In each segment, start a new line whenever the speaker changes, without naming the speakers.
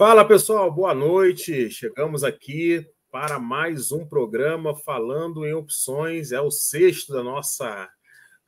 Fala pessoal, boa noite. Chegamos aqui para mais um programa falando em opções. É o sexto da nossa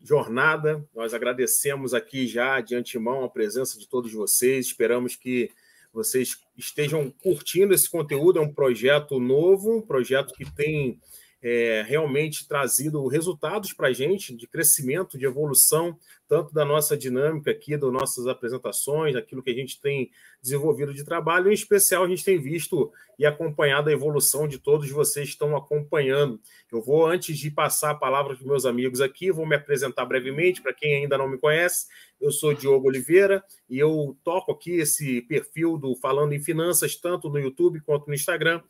jornada. Nós agradecemos aqui já de antemão a presença de todos vocês. Esperamos que vocês estejam curtindo esse conteúdo. É um projeto novo, um projeto que tem é, realmente trazido resultados para a gente de crescimento, de evolução, tanto da nossa dinâmica aqui, das nossas apresentações, daquilo que a gente tem desenvolvido de trabalho, em especial a gente tem visto e acompanhado a evolução de todos vocês que estão acompanhando. Eu vou, antes de passar a palavra para os meus amigos aqui, vou me apresentar brevemente, para quem ainda não me conhece, eu sou Diogo Oliveira e eu toco aqui esse perfil do Falando em Finanças, tanto no YouTube quanto no Instagram.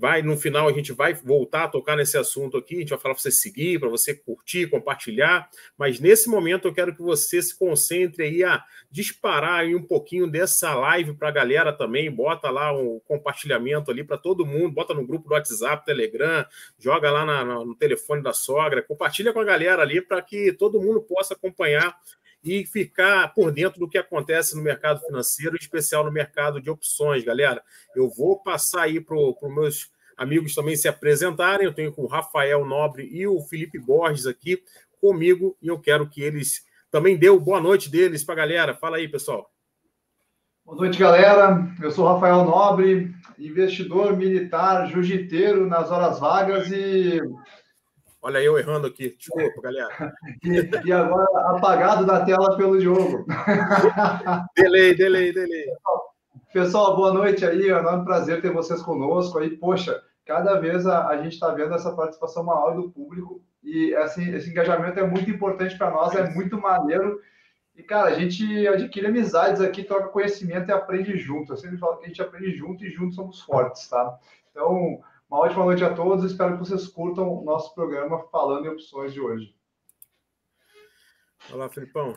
Vai, no final, a gente vai voltar a tocar nesse assunto aqui, a gente vai falar para você seguir, para você curtir, compartilhar, mas nesse momento eu quero que você se concentre aí a disparar aí um pouquinho dessa live para a galera também, bota lá um compartilhamento ali para todo mundo, bota no grupo do WhatsApp, Telegram, joga lá na, no telefone da sogra, compartilha com a galera ali para que todo mundo possa acompanhar e ficar por dentro do que acontece no mercado financeiro, em especial no mercado de opções, galera. Eu vou passar aí para os meus amigos também se apresentarem. Eu tenho com o Rafael Nobre e o Felipe Borges aqui comigo e eu quero que eles também dê boa noite deles para a galera. Fala aí, pessoal.
Boa noite, galera. Eu sou Rafael Nobre, investidor militar, jiu-jiteiro nas horas vagas e
Olha eu errando aqui. Desculpa, galera.
E, e agora apagado da tela pelo Diogo.
delay, delay, delay.
Pessoal, boa noite aí. É um enorme prazer ter vocês conosco aí. Poxa, cada vez a, a gente está vendo essa participação maior do público e assim, esse engajamento é muito importante para nós, é muito maneiro. E, cara, a gente adquire amizades aqui, troca conhecimento e aprende junto. Eu sempre falo que a gente aprende junto e juntos somos fortes, tá? Então, uma ótima noite a todos. Espero que vocês curtam o nosso programa falando em opções de hoje.
Olá, Felipão.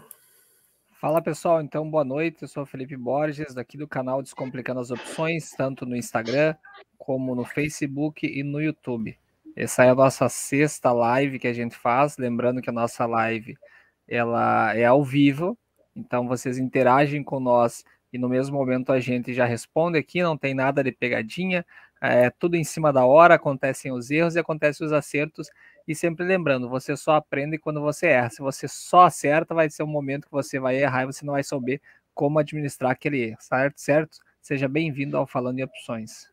Fala pessoal, então boa noite. Eu sou o Felipe Borges, daqui do canal Descomplicando as Opções, tanto no Instagram como no Facebook e no YouTube. Essa é a nossa sexta live que a gente faz. Lembrando que a nossa live ela é ao vivo, então vocês interagem com nós e no mesmo momento a gente já responde aqui, não tem nada de pegadinha, é tudo em cima da hora, acontecem os erros e acontecem os acertos. E sempre lembrando, você só aprende quando você erra. Se você só acerta, vai ser um momento que você vai errar e você não vai saber como administrar aquele erro, certo? certo? Seja bem-vindo ao Falando em Opções.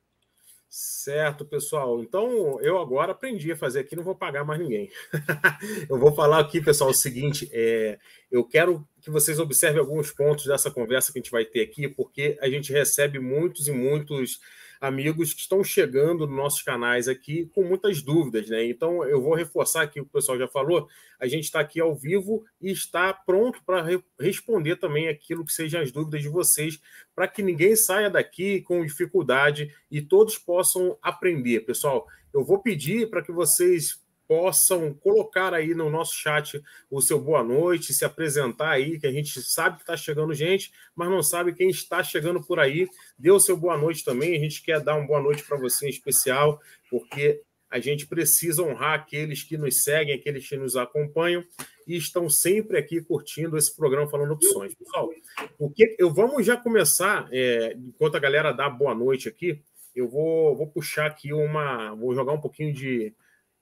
Certo, pessoal. Então, eu agora aprendi a fazer aqui, não vou pagar mais ninguém. eu vou falar aqui, pessoal, o seguinte: é, eu quero que vocês observem alguns pontos dessa conversa que a gente vai ter aqui, porque a gente recebe muitos e muitos amigos que estão chegando nos nossos canais aqui com muitas dúvidas, né? Então eu vou reforçar aqui o que o pessoal já falou. A gente está aqui ao vivo e está pronto para re responder também aquilo que sejam as dúvidas de vocês, para que ninguém saia daqui com dificuldade e todos possam aprender. Pessoal, eu vou pedir para que vocês possam colocar aí no nosso chat o seu boa noite, se apresentar aí, que a gente sabe que está chegando gente, mas não sabe quem está chegando por aí. Dê o seu boa noite também. A gente quer dar uma boa noite para você em especial, porque a gente precisa honrar aqueles que nos seguem, aqueles que nos acompanham e estão sempre aqui curtindo esse programa falando opções. Pessoal, o que eu vamos já começar, é, enquanto a galera dá boa noite aqui, eu vou, vou puxar aqui uma, vou jogar um pouquinho de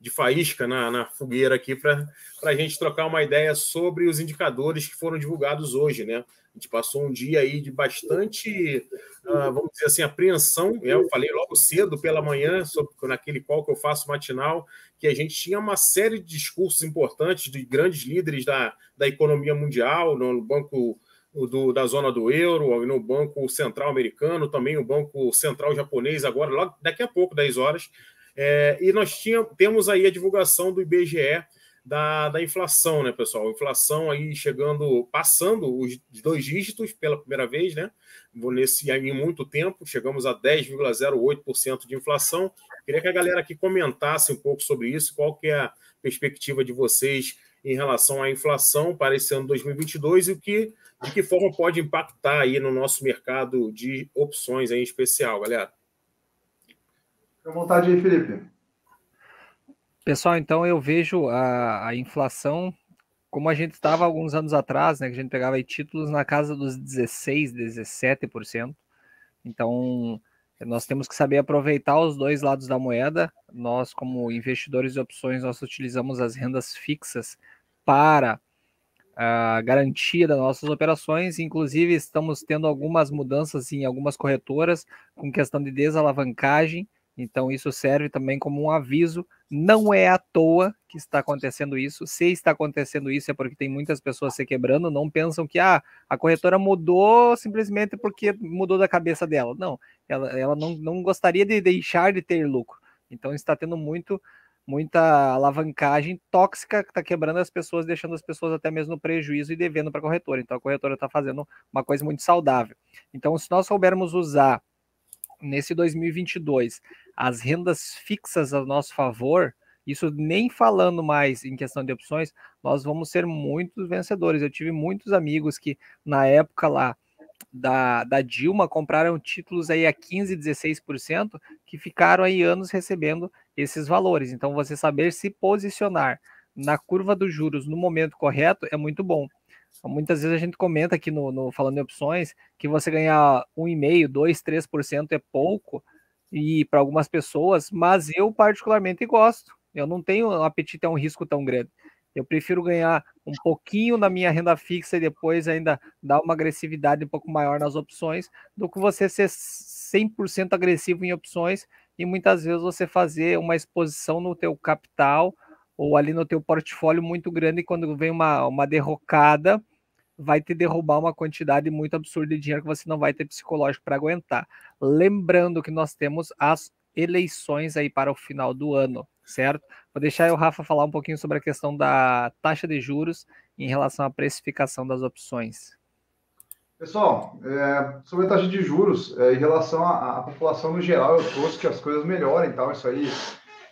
de faísca na, na fogueira aqui para a gente trocar uma ideia sobre os indicadores que foram divulgados hoje, né? A gente passou um dia aí de bastante, uh, vamos dizer assim, apreensão. Né? Eu falei logo cedo pela manhã, sobre, naquele call que eu faço matinal, que a gente tinha uma série de discursos importantes de grandes líderes da, da economia mundial, no Banco do, da zona do euro, no Banco Central americano, também o Banco Central japonês, agora, logo, daqui a pouco, 10 horas, é, e nós tínhamos, temos aí a divulgação do IBGE da, da inflação, né, pessoal? Inflação aí chegando, passando os dois dígitos pela primeira vez, né? Nesse em muito tempo, chegamos a 10,08% de inflação. Queria que a galera aqui comentasse um pouco sobre isso, qual que é a perspectiva de vocês em relação à inflação para esse ano 2022 e o que, de que forma pode impactar aí no nosso mercado de opções em especial, galera.
Fica à vontade aí, Felipe.
Pessoal, então eu vejo a, a inflação como a gente estava alguns anos atrás, né, que a gente pegava títulos na casa dos 16, 17%. Então, nós temos que saber aproveitar os dois lados da moeda. Nós, como investidores de opções, nós utilizamos as rendas fixas para a garantia das nossas operações. Inclusive, estamos tendo algumas mudanças em algumas corretoras com questão de desalavancagem. Então, isso serve também como um aviso. Não é à toa que está acontecendo isso. Se está acontecendo isso, é porque tem muitas pessoas se quebrando. Não pensam que ah, a corretora mudou simplesmente porque mudou da cabeça dela. Não, ela, ela não, não gostaria de deixar de ter lucro. Então, está tendo muito muita alavancagem tóxica que está quebrando as pessoas, deixando as pessoas até mesmo no prejuízo e devendo para a corretora. Então, a corretora está fazendo uma coisa muito saudável. Então, se nós soubermos usar nesse 2022 as rendas fixas a nosso favor, isso nem falando mais em questão de opções, nós vamos ser muitos vencedores. Eu tive muitos amigos que na época lá da, da Dilma compraram títulos aí a 15, 16%, que ficaram aí anos recebendo esses valores. Então, você saber se posicionar na curva dos juros no momento correto é muito bom. Muitas vezes a gente comenta aqui no, no falando em opções que você ganhar 1,5%, 2%, 3% é pouco, e para algumas pessoas, mas eu particularmente gosto. Eu não tenho um apetite a um risco tão grande. Eu prefiro ganhar um pouquinho na minha renda fixa e depois ainda dar uma agressividade um pouco maior nas opções do que você ser 100% agressivo em opções e muitas vezes você fazer uma exposição no teu capital ou ali no teu portfólio muito grande e quando vem uma, uma derrocada, vai te derrubar uma quantidade muito absurda de dinheiro que você não vai ter psicológico para aguentar. Lembrando que nós temos as eleições aí para o final do ano, certo? Vou deixar o Rafa falar um pouquinho sobre a questão da taxa de juros em relação à precificação das opções.
Pessoal, é, sobre a taxa de juros, é, em relação à, à, população no geral, eu trouxe que as coisas melhorem, tal. Isso aí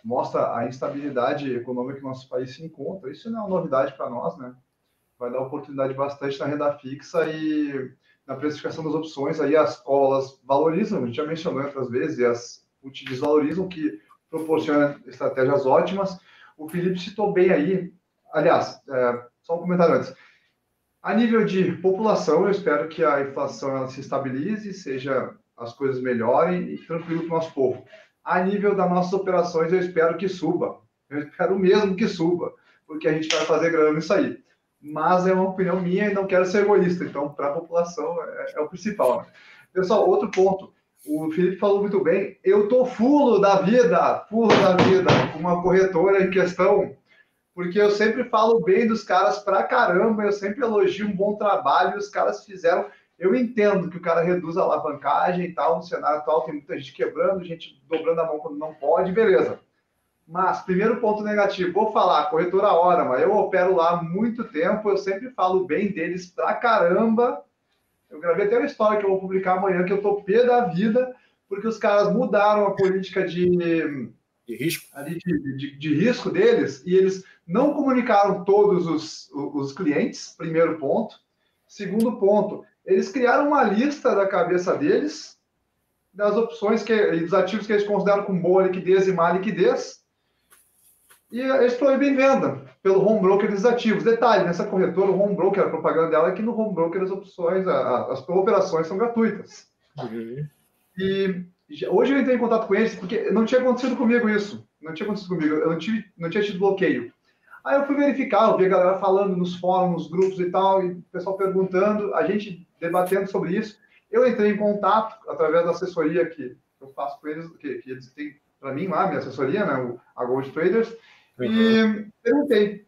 mostra a instabilidade econômica que nosso país se encontra. Isso não é uma novidade para nós, né? vai dar oportunidade bastante na renda fixa e na precificação das opções. Aí as colas valorizam, a gente já mencionou outras vezes, e as put desvalorizam, que proporciona estratégias ótimas. O Felipe citou bem aí, aliás, é, só um comentário antes. A nível de população, eu espero que a inflação se estabilize, seja as coisas melhorem e tranquilo para o nosso povo. A nível das nossas operações, eu espero que suba. Eu espero mesmo que suba, porque a gente vai fazer grana nisso aí mas é uma opinião minha e não quero ser egoísta. Então, para a população é, é, o principal. Né? Pessoal, outro ponto. O Felipe falou muito bem. Eu tô fulo da vida, fulo da vida, com uma corretora em questão, porque eu sempre falo bem dos caras pra caramba, eu sempre elogio um bom trabalho, os caras fizeram. Eu entendo que o cara reduz a alavancagem e tal, no cenário atual tem muita gente quebrando, gente dobrando a mão quando não pode, beleza. Mas, primeiro ponto negativo, vou falar, corretora Orama, eu opero lá há muito tempo, eu sempre falo bem deles pra caramba. Eu gravei até uma história que eu vou publicar amanhã, que eu tô pé da vida, porque os caras mudaram a política de,
de risco.
De, de, de, risco deles e eles não comunicaram todos os, os clientes, primeiro ponto. Segundo ponto, eles criaram uma lista da cabeça deles das opções que, e dos ativos que eles consideram com boa liquidez e má liquidez e eles proíbem venda pelo home broker desativos. Detalhe, nessa corretora, o home broker, a propaganda dela é que no home broker as opções, as operações são gratuitas. Uhum. E hoje eu entrei em contato com eles porque não tinha acontecido comigo isso. Não tinha acontecido comigo. Eu não, tive, não tinha tido bloqueio. Aí eu fui verificar, eu vi a galera falando nos fóruns, nos grupos e tal, e o pessoal perguntando, a gente debatendo sobre isso. Eu entrei em contato através da assessoria que eu faço com eles, que, que eles têm para mim lá, minha assessoria, né, a Gold Traders, e perguntei.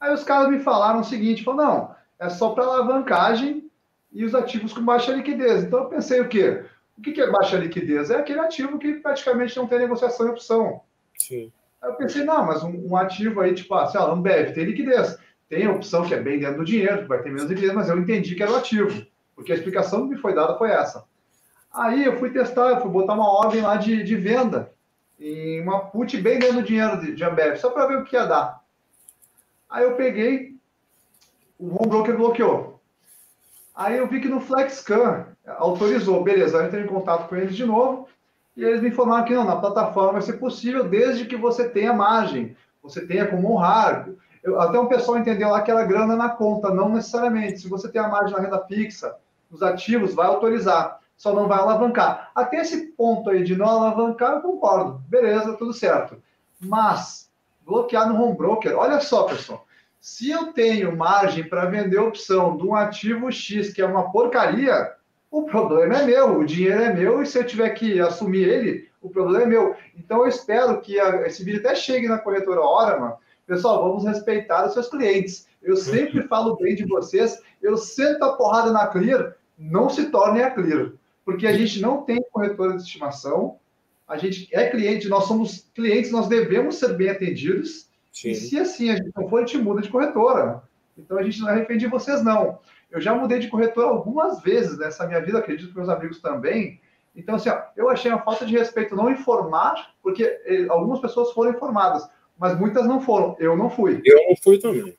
Aí os caras me falaram o seguinte: falaram, não, é só para alavancagem e os ativos com baixa liquidez. Então eu pensei o quê? O que é baixa liquidez? É aquele ativo que praticamente não tem negociação e opção. Sim. Aí eu pensei, não, mas um, um ativo aí, tipo, assim, ó, Ambev tem liquidez. Tem opção que é bem dentro do dinheiro, que vai ter menos liquidez, mas eu entendi que era o ativo, porque a explicação que me foi dada foi essa. Aí eu fui testar, eu fui botar uma ordem lá de, de venda em uma put bem dentro do dinheiro de, de Ambev, só para ver o que ia dar. Aí eu peguei, o home broker bloqueou. Aí eu vi que no FlexCam autorizou, beleza, eu entrei em contato com eles de novo, e eles me informaram que não, na plataforma vai ser possível desde que você tenha margem, você tenha como honrar. Eu, até um pessoal entendeu lá que era grana na conta, não necessariamente. Se você tem a margem na renda fixa, nos ativos, vai autorizar. só não vai alavancar. Até esse ponto aí de não alavancar, eu concordo. Beleza, tudo certo. Mas bloquear no home broker, olha só, pessoal. Se eu tenho margem para vender opção de um ativo X que é uma porcaria, o problema é meu, o dinheiro é meu, e se eu tiver que assumir ele, o problema é meu. Então eu espero que a, esse vídeo até chegue na corretora hora, mano. Pessoal, vamos respeitar os seus clientes. Eu sempre falo bem de vocês, eu sento a porrada na Clear, não se tornem a Clear porque a gente não tem corretora de estimação, a gente é cliente, nós somos clientes, nós devemos ser bem atendidos. Sim. E se assim a gente não for, a gente muda de corretora. Então a gente não arrepende de vocês, não. Eu já mudei de corretora algumas vezes nessa minha vida, acredito que meus amigos também. Então, assim, ó, eu achei uma falta de respeito não informar, porque eh, algumas pessoas foram informadas, mas muitas não foram. Eu não fui.
Eu não fui também.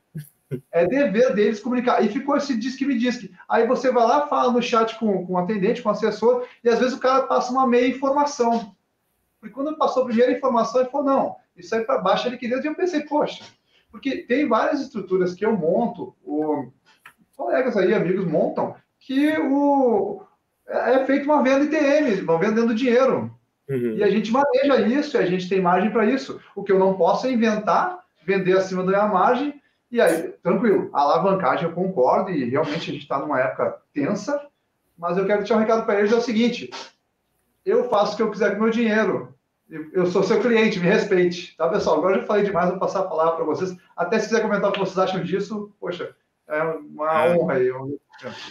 É dever deles comunicar. E ficou esse diz que me diz que. Aí você vai lá, fala no chat com, com o atendente, com o assessor, e às vezes o cara passa uma meia informação. Porque quando passou a primeira informação, ele falou: não, isso aí para baixo ele queria. E eu pensei, poxa, porque tem várias estruturas que eu monto, o, colegas aí, amigos montam, que o, é feito uma venda ITM, vão vendendo dinheiro. Uhum. E a gente maneja isso, e a gente tem margem para isso. O que eu não posso é inventar, vender acima da minha margem e aí, tranquilo, a alavancagem eu concordo e realmente a gente está numa época tensa, mas eu quero deixar um recado para eles: é o seguinte, eu faço o que eu quiser com meu dinheiro. Eu sou seu cliente, me respeite. Tá, pessoal? Agora eu já falei demais, vou passar a palavra para vocês. Até se quiser comentar o que vocês acham disso, poxa, é uma é. honra aí.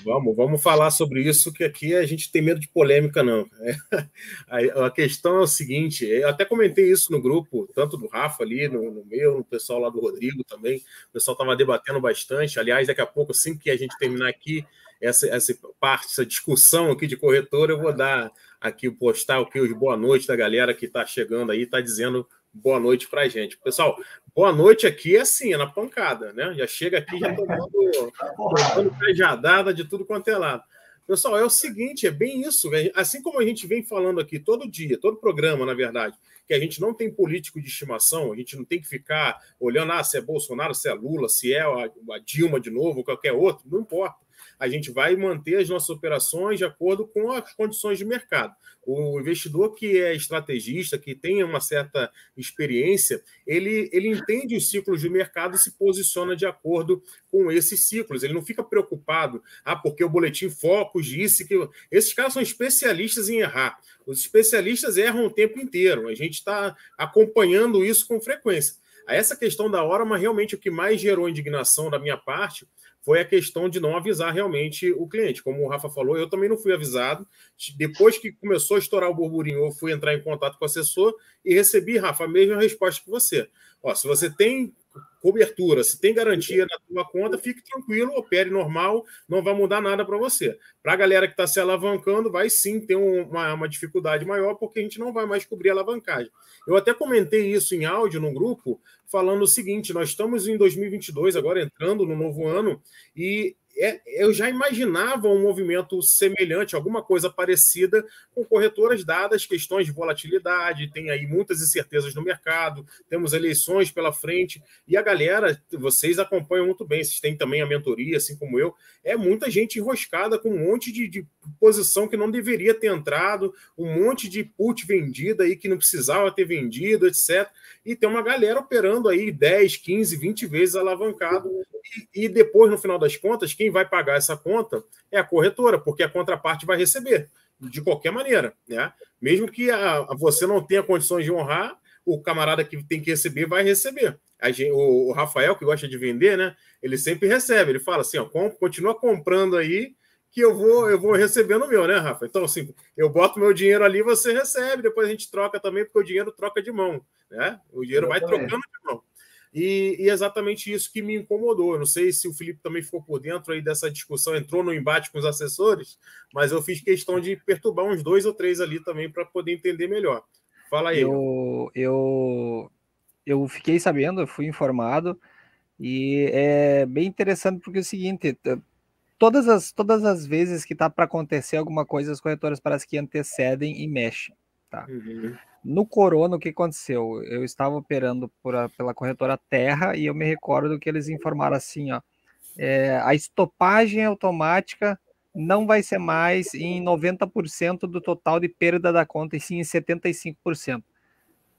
Vamos, vamos falar sobre isso, que aqui a gente tem medo de polêmica, não. É, a questão é o seguinte: eu até comentei isso no grupo, tanto do Rafa ali, no, no meu, no pessoal lá do Rodrigo também. O pessoal estava debatendo bastante. Aliás, daqui a pouco, assim que a gente terminar aqui, essa, essa parte, essa discussão aqui de corretora, eu vou dar aqui, postar aqui os boa noite da galera que está chegando aí, está dizendo boa noite para a gente. Pessoal, boa noite aqui é assim, é na pancada, né? Já chega aqui já tomando, tomando cajadada de tudo quanto é lado. Pessoal, é o seguinte, é bem isso. Assim como a gente vem falando aqui todo dia, todo programa, na verdade, que a gente não tem político de estimação, a gente não tem que ficar olhando ah, se é Bolsonaro, se é Lula, se é a Dilma de novo, qualquer outro, não importa a gente vai manter as nossas operações de acordo com as condições de mercado. O investidor que é estrategista, que tem uma certa experiência, ele, ele entende os ciclos de mercado e se posiciona de acordo com esses ciclos. Ele não fica preocupado, ah, porque o boletim Focus disse que. Esses caras são especialistas em errar. Os especialistas erram o tempo inteiro. A gente está acompanhando isso com frequência. Essa questão da hora, mas realmente o que mais gerou indignação da minha parte foi a questão de não avisar realmente o cliente. Como o Rafa falou, eu também não fui avisado. Depois que começou a estourar o burburinho, eu fui entrar em contato com o assessor e recebi, Rafa, a mesma resposta que você. Ó, se você tem cobertura, se tem garantia na tua conta, fique tranquilo, opere normal, não vai mudar nada para você. Para a galera que está se alavancando, vai sim ter uma, uma dificuldade maior, porque a gente não vai mais cobrir a alavancagem. Eu até comentei isso em áudio no grupo, falando o seguinte: nós estamos em 2022, agora entrando no novo ano, e é, eu já imaginava um movimento semelhante, alguma coisa parecida com corretoras dadas questões de volatilidade, tem aí muitas incertezas no mercado, temos eleições pela frente, e a galera, vocês acompanham muito bem, vocês têm também a mentoria, assim como eu, é muita gente enroscada com um monte de, de posição que não deveria ter entrado, um monte de put vendida aí que não precisava ter vendido, etc. E tem uma galera operando aí 10, 15, 20 vezes alavancado, e, e depois, no final das contas, quem vai pagar essa conta é a corretora, porque a contraparte vai receber de qualquer maneira, né? Mesmo que a, a você não tenha condições de honrar, o camarada que tem que receber vai receber. Gente, o, o, Rafael, que gosta de vender, né? Ele sempre recebe. Ele fala assim: ó, continua comprando aí, que eu vou eu vou recebendo o meu, né, Rafa? Então, assim, eu boto meu dinheiro ali, você recebe, depois a gente troca também, porque o dinheiro troca de mão, né? O dinheiro vai trocando de mão. E, e, exatamente isso que me incomodou. Eu não sei se o Felipe também ficou por dentro aí dessa discussão, entrou no embate com os assessores, mas eu fiz questão de perturbar uns dois ou três ali também para poder entender melhor. Fala aí.
Eu, eu, eu fiquei sabendo, eu fui informado, e é bem interessante porque é o seguinte: todas as, todas as vezes que tá para acontecer alguma coisa, as corretoras parece que antecedem e mexem. Tá? Uhum. No Corona, o que aconteceu? Eu estava operando por a, pela corretora Terra e eu me recordo que eles informaram assim: ó, é, a estopagem automática não vai ser mais em 90% do total de perda da conta, e sim em 75%.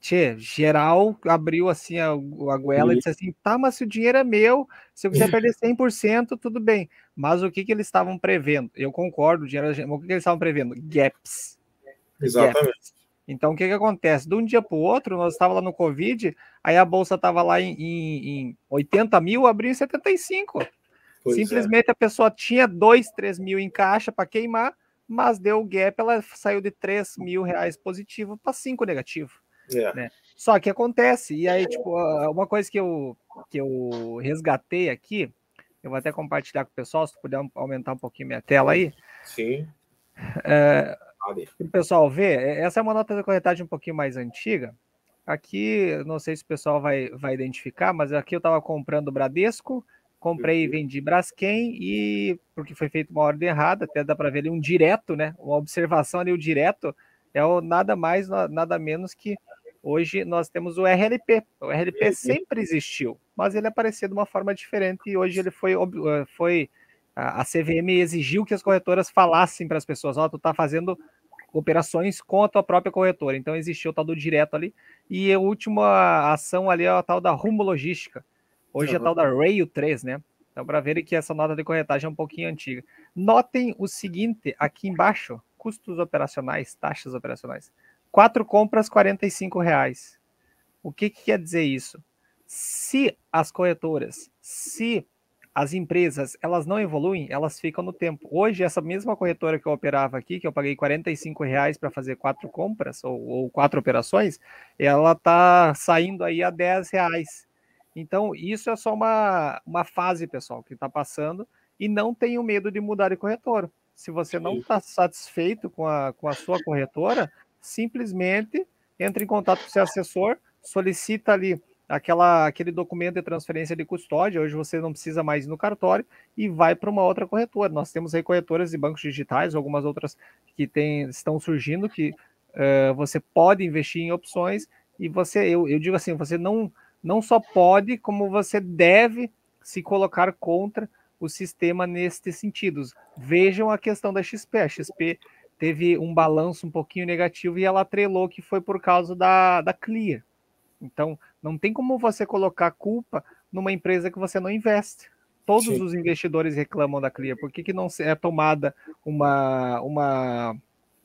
Tchê, geral abriu assim a, a goela e disse assim: tá, mas se o dinheiro é meu, se eu quiser perder 100%, tudo bem. Mas o que, que eles estavam prevendo? Eu concordo, o dinheiro, o que, que eles estavam prevendo? Gaps.
Exatamente. Gaps.
Então, o que, que acontece? De um dia para o outro, nós estávamos lá no Covid, aí a bolsa estava lá em, em, em 80 mil, abriu em 75. Pois é. Simplesmente é. a pessoa tinha 2, 3 mil em caixa para queimar, mas deu o gap, ela saiu de 3 mil reais positivo para 5 negativo. É. Né? Só que acontece, e aí, tipo, uma coisa que eu, que eu resgatei aqui, eu vou até compartilhar com o pessoal, se puder aumentar um pouquinho minha tela aí.
Sim.
É, o pessoal vê, é, essa é uma nota de corretagem um pouquinho mais antiga. Aqui, não sei se o pessoal vai, vai identificar, mas aqui eu estava comprando Bradesco, comprei e uhum. vendi Braskem e porque foi feito uma ordem errada, até dá para ver ali um direto, né? Uma observação ali, o direto é o nada mais, nada menos que hoje nós temos o RLP. O RLP sempre existiu, mas ele aparecia de uma forma diferente e hoje ele foi, eh, foi a CVM exigiu que as corretoras falassem para as pessoas, ó, oh, tu tá fazendo operações com a tua própria corretora. Então existiu o tal do direto ali. E a última ação ali é a tal da Rumo Logística. Hoje é a tal da Rail 3, né? Então, para verem que essa nota de corretagem é um pouquinho antiga. Notem o seguinte aqui embaixo: custos operacionais, taxas operacionais. Quatro compras, R$ reais. O que, que quer dizer isso? Se as corretoras, se as empresas elas não evoluem, elas ficam no tempo. Hoje, essa mesma corretora que eu operava aqui, que eu paguei 45 reais para fazer quatro compras ou, ou, quatro operações, ela está saindo aí a 10 reais. Então, isso é só uma, uma fase, pessoal, que está passando e não tenham medo de mudar de corretora. Se você não está satisfeito com a, com a sua corretora, simplesmente entre em contato com o seu assessor, solicita ali aquela, aquele documento de transferência de custódia, hoje você não precisa mais ir no cartório e vai para uma outra corretora. Nós temos aí corretoras de bancos digitais, algumas outras que tem, estão surgindo, que uh, você pode investir em opções e você, eu, eu digo assim, você não, não só pode, como você deve se colocar contra o sistema nestes sentidos. Vejam a questão da XP. A XP teve um balanço um pouquinho negativo e ela atrelou que foi por causa da, da Clear. Então, não tem como você colocar culpa numa empresa que você não investe. Todos Sim. os investidores reclamam da Clear. Por que, que não é tomada uma, uma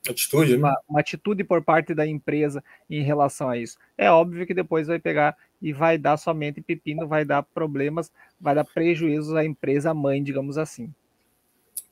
atitude,
uma, né? uma, atitude por parte da empresa em relação a isso? É óbvio que depois vai pegar e vai dar somente pepino, vai dar problemas, vai dar prejuízos à empresa mãe, digamos assim.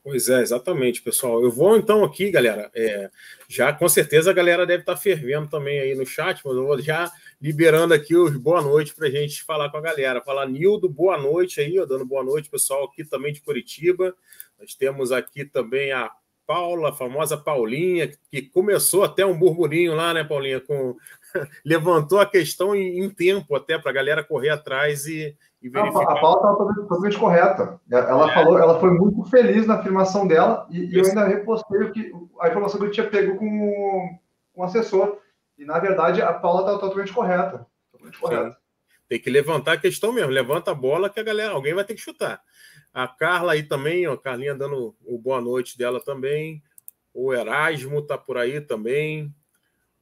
Pois é, exatamente, pessoal. Eu vou então aqui, galera. É, já com certeza a galera deve estar fervendo também aí no chat, mas eu vou já liberando aqui os boa noite para a gente falar com a galera. Falar Nildo, boa noite aí, ó, dando boa noite, pessoal, aqui também de Curitiba. Nós temos aqui também a Paula, a famosa Paulinha, que começou até um burburinho lá, né, Paulinha? Com... Levantou a questão em, em tempo até para a galera correr atrás e, e verificar.
A, pauta estava totalmente correta. Ela é. falou, ela foi muito feliz na afirmação dela e, e eu ainda repostei o que, a informação que eu tinha pego com, com o assessor. E na verdade a Paula está totalmente correta. Totalmente correta.
Tem que levantar a questão mesmo. Levanta a bola que a galera, alguém vai ter que chutar. A Carla aí também, ó, a Carlinha dando o boa noite dela também. O Erasmo tá por aí também.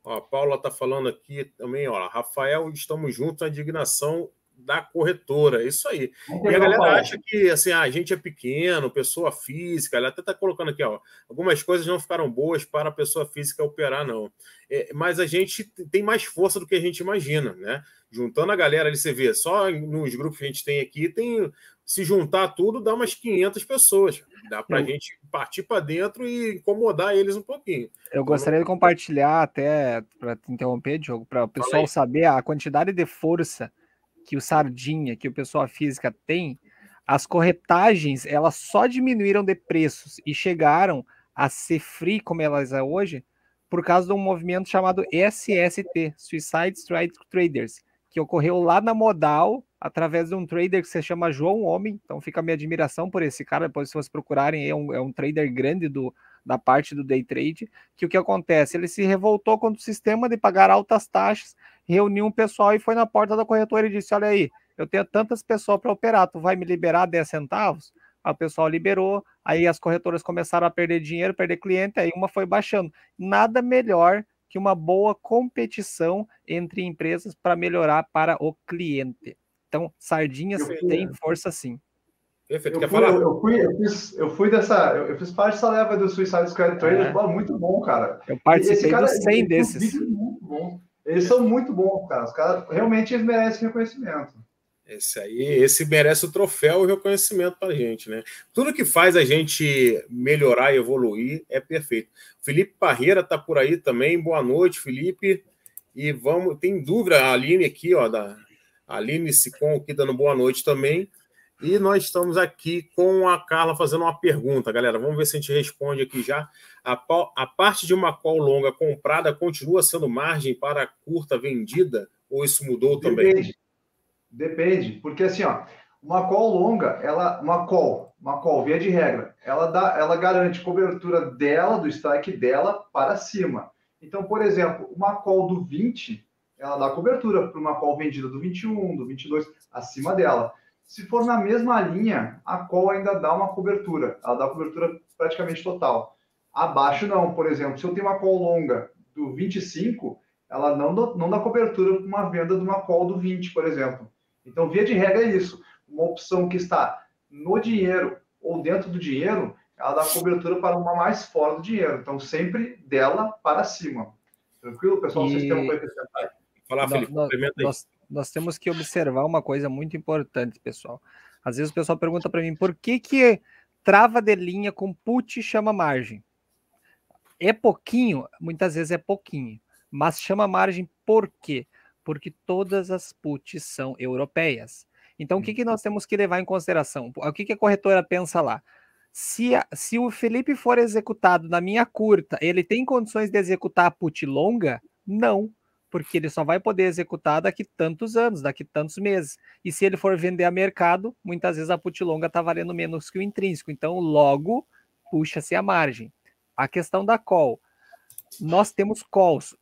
Ó, a Paula tá falando aqui também, ó. Rafael, estamos juntos na indignação da corretora, isso aí. E a galera acha que assim, ah, a gente é pequeno, pessoa física, ela até está colocando aqui, ó, algumas coisas não ficaram boas para a pessoa física operar, não. É, mas a gente tem mais força do que a gente imagina, né? Juntando a galera ali, você vê, só nos grupos que a gente tem aqui, tem se juntar tudo, dá umas 500 pessoas. Dá para a Eu... gente partir para dentro e incomodar eles um pouquinho.
Eu gostaria de compartilhar, até para interromper, Diogo, para o pessoal saber a quantidade de força que o Sardinha, que o pessoal física tem, as corretagens elas só diminuíram de preços e chegaram a ser free como elas é hoje por causa de um movimento chamado SST, Suicide Strike Traders, que ocorreu lá na Modal através de um trader que se chama João Homem. Então fica a minha admiração por esse cara. Depois, se vocês procurarem, é um, é um trader grande do, da parte do day trade. Que o que acontece? Ele se revoltou contra o sistema de pagar altas taxas reuniu um pessoal e foi na porta da corretora e disse: Olha aí, eu tenho tantas pessoas para operar, tu vai me liberar 10 centavos? o pessoal liberou, aí as corretoras começaram a perder dinheiro, perder cliente, aí uma foi baixando. Nada melhor que uma boa competição entre empresas para melhorar para o cliente. Então, sardinhas tem força sim.
Perfeito. Eu fui, falar? Eu, fui, eu, fiz, eu fui dessa. Eu, fiz parte dessa leva do Suicide Squad Trader. É. muito bom, cara.
Eu participei cara, dos 100 desses.
Muito bom. Eles são muito bons, cara. Os caras realmente eles merecem reconhecimento.
Esse aí, esse merece o troféu e o reconhecimento para a gente, né? Tudo que faz a gente melhorar e evoluir é perfeito. Felipe Parreira está por aí também. Boa noite, Felipe. E vamos, tem dúvida, a Aline aqui, ó, da Aline Sicon aqui dando boa noite também. E nós estamos aqui com a Carla fazendo uma pergunta, galera. Vamos ver se a gente responde aqui já. A, a parte de uma call longa comprada continua sendo margem para curta vendida? Ou isso mudou também?
Depende. Depende, porque assim, ó, uma call longa, ela, uma call, uma call, via de regra, ela dá, ela garante cobertura dela, do strike dela para cima. Então, por exemplo, uma call do 20, ela dá cobertura para uma call vendida do 21, do 22, acima dela. Se for na mesma linha, a call ainda dá uma cobertura, ela dá cobertura praticamente total. Abaixo não, por exemplo, se eu tenho uma call longa do 25, ela não, não dá cobertura para uma venda de uma call do 20, por exemplo. Então, via de regra é isso. Uma opção que está no dinheiro ou dentro do dinheiro, ela dá cobertura para uma mais fora do dinheiro. Então, sempre dela para cima. Tranquilo, pessoal? E... Vocês têm uma coisa
acrescentar? Falar, Felipe, nós, nós, nós, temos que observar uma coisa muito importante, pessoal. Às vezes o pessoal pergunta para mim por que, que trava de linha com put chama margem. É pouquinho, muitas vezes é pouquinho, mas chama margem por quê? porque todas as puts são europeias. Então, o que, que nós temos que levar em consideração? O que, que a corretora pensa lá? Se, a, se o Felipe for executado na minha curta, ele tem condições de executar a put longa? Não, porque ele só vai poder executar daqui tantos anos, daqui tantos meses. E se ele for vender a mercado, muitas vezes a put longa está valendo menos que o intrínseco. Então, logo, puxa-se a margem. A questão da call. Nós temos calls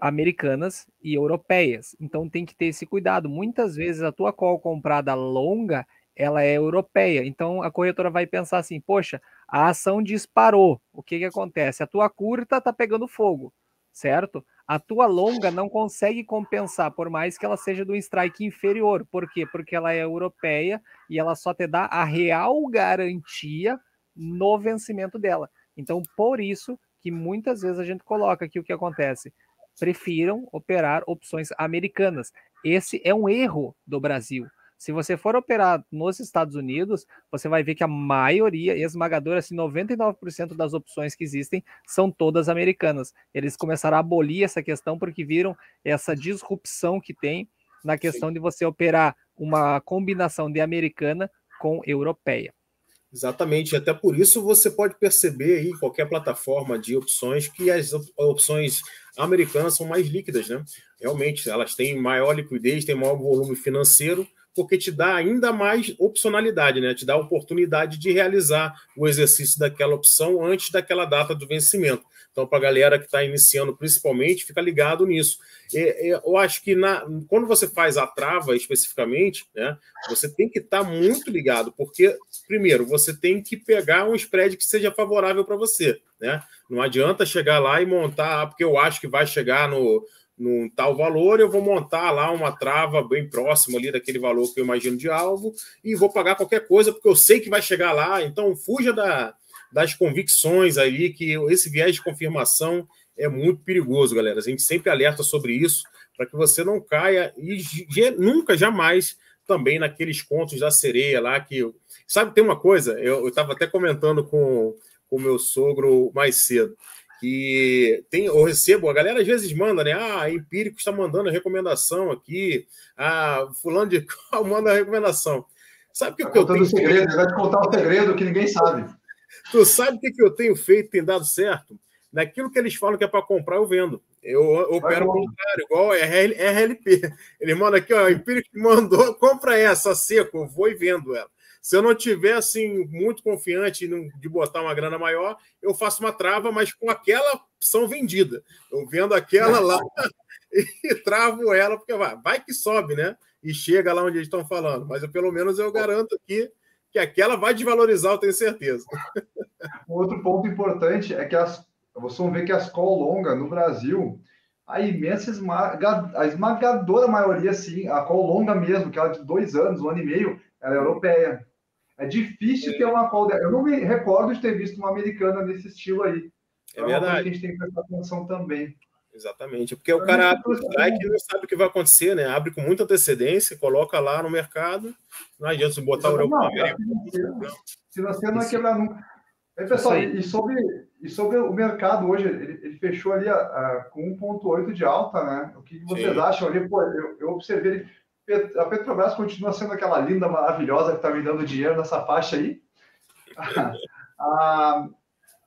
americanas e europeias. Então tem que ter esse cuidado. Muitas vezes a tua call comprada longa, ela é europeia. Então a corretora vai pensar assim: "Poxa, a ação disparou. O que que acontece? A tua curta tá pegando fogo, certo? A tua longa não consegue compensar por mais que ela seja do strike inferior. Por quê? Porque ela é europeia e ela só te dá a real garantia no vencimento dela. Então, por isso que muitas vezes a gente coloca aqui o que acontece prefiram operar opções americanas. Esse é um erro do Brasil. Se você for operar nos Estados Unidos, você vai ver que a maioria, esmagadora, assim, 99% das opções que existem são todas americanas. Eles começaram a abolir essa questão porque viram essa disrupção que tem na questão Sim. de você operar uma combinação de americana com europeia.
Exatamente, até por isso você pode perceber aí em qualquer plataforma de opções que as opções americanas são mais líquidas, né? Realmente, elas têm maior liquidez, têm maior volume financeiro, porque te dá ainda mais opcionalidade, né? Te dá a oportunidade de realizar o exercício daquela opção antes daquela data do vencimento. Então, para a galera que está iniciando, principalmente, fica ligado nisso. E, eu acho que na, quando você faz a trava especificamente, né, você tem que estar tá muito ligado, porque, primeiro, você tem que pegar um spread que seja favorável para você. Né? Não adianta chegar lá e montar, ah, porque eu acho que vai chegar no, num tal valor, eu vou montar lá uma trava bem próxima ali daquele valor que eu imagino de alvo e vou pagar qualquer coisa, porque eu sei que vai chegar lá. Então, fuja da, das convicções aí, que esse viés de confirmação é muito perigoso, galera. A gente sempre alerta sobre isso, para que você não caia e nunca, jamais, também naqueles contos da sereia lá que. Sabe, tem uma coisa, eu estava até comentando com o meu sogro mais cedo. Que tem, eu recebo, a galera às vezes manda, né? Ah, Empírico está mandando recomendação aqui. Ah, fulano de qual manda recomendação. Sabe o que, tá que eu tenho?
Segredo, vai te contar um segredo que ninguém sabe.
Tu sabe o que, que eu tenho feito tem dado certo? Naquilo que eles falam que é para comprar, eu vendo. Eu, opero ao contrário, igual RLP. Ele manda aqui, ó, o Empírico mandou, compra essa seco, eu vou e vendo ela. Se eu não tiver assim muito confiante de botar uma grana maior, eu faço uma trava, mas com aquela opção vendida. Eu vendo aquela lá e travo ela, porque vai, vai que sobe, né? E chega lá onde eles estão falando. Mas eu, pelo menos eu garanto aqui que aquela vai desvalorizar, eu tenho certeza.
Outro ponto importante é que as, vocês vão ver que as call longa no Brasil, a imensa esmaga, a esmagadora maioria, sim, a call longa mesmo, que ela é de dois anos, um ano e meio, ela é europeia. É difícil é. ter uma call. Eu não me recordo de ter visto uma americana nesse estilo aí.
É, verdade. Então, é
que a gente tem que prestar atenção também.
Exatamente, porque o cara abre o strike e não sabe o que vai acontecer, né? Abre com muita antecedência, coloca lá no mercado, não adianta você botar o euro
Se você não vai quebrar nunca. Aí, pessoal, e sobre, e sobre o mercado hoje, ele, ele fechou ali a, a, com 1,8 de alta, né? O que vocês Sim. acham ali? Pô, eu, eu observei, a Petrobras continua sendo aquela linda, maravilhosa que está me dando dinheiro nessa faixa aí. a,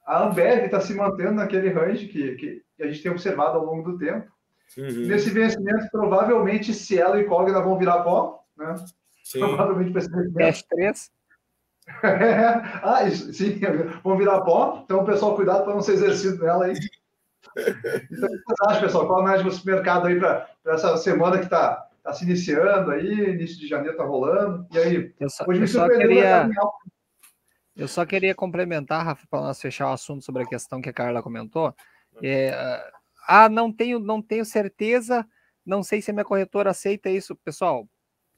a Ambev está se mantendo naquele range que, que, a gente tem observado ao longo do tempo. Uhum. Nesse vencimento, provavelmente Cielo e Cogna vão virar pó, né?
Sim. Provavelmente esse vencimento. 3
ah, isso, sim, vão virar pó. Então, pessoal, cuidado para não ser exercido nela aí. Então, o que vocês acham, pessoal? Qual a análise do mercado aí para essa semana que está tá se iniciando aí? Início de janeiro está rolando. E aí?
Eu só, hoje eu só queria... Eu só queria complementar, Rafa, para nós fechar o assunto sobre a questão que a Carla comentou. É, ah, não tenho, não tenho certeza, não sei se a minha corretora aceita isso. Pessoal,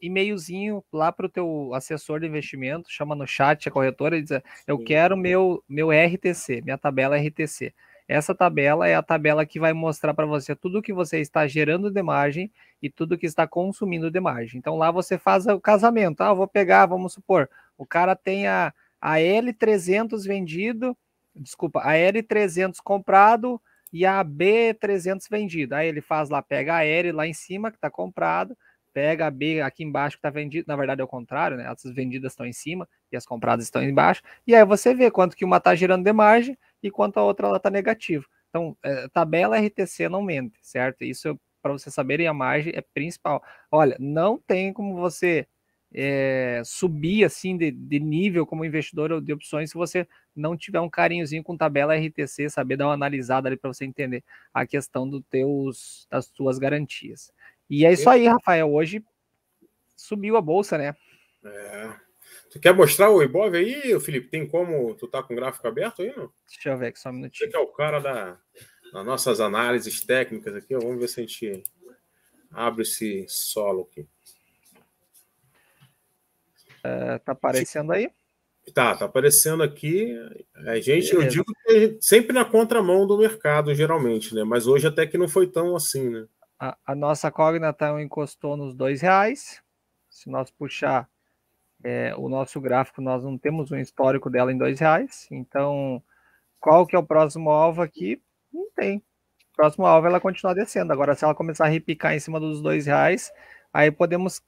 e-mailzinho lá para o teu assessor de investimento, chama no chat a corretora e diz: Eu quero meu, meu RTC, minha tabela RTC. Essa tabela é a tabela que vai mostrar para você tudo que você está gerando de margem e tudo que está consumindo de margem. Então lá você faz o casamento. Ah, vou pegar, vamos supor, o cara tem a, a L300 vendido, desculpa, a L300 comprado e a B300 vendido. Aí ele faz lá, pega a L lá em cima que está comprado, pega a B aqui embaixo que está vendido, na verdade é o contrário, né? As vendidas estão em cima e as compradas estão embaixo, e aí você vê quanto que uma está girando de margem e quanto a outra ela está negativa. Então, é, tabela RTC não mente, certo? Isso para você saberem a margem é principal. Olha, não tem como você é, subir assim de, de, nível como investidor de opções se você não tiver um carinhozinho com tabela RTC, saber dar uma analisada ali para você entender a questão do teus, das suas garantias. E é isso aí, Rafael. Hoje subiu a bolsa, né?
É. Tu quer mostrar o Ibov aí, Felipe? Tem como tu tá com o gráfico aberto aí, não?
Deixa eu ver aqui só um minutinho.
Você que é o cara da, das nossas análises técnicas aqui. Vamos ver se a gente abre esse solo aqui.
É, tá aparecendo aí?
Tá, tá aparecendo aqui. A gente, Beleza. eu digo que sempre na contramão do mercado, geralmente, né? Mas hoje até que não foi tão assim, né?
A, a nossa cognata encostou nos dois reais. Se nós puxar é, o nosso gráfico, nós não temos um histórico dela em dois reais. Então, qual que é o próximo alvo aqui? Não tem. O próximo alvo é ela continuar descendo. Agora, se ela começar a repicar em cima dos dois reais, aí podemos,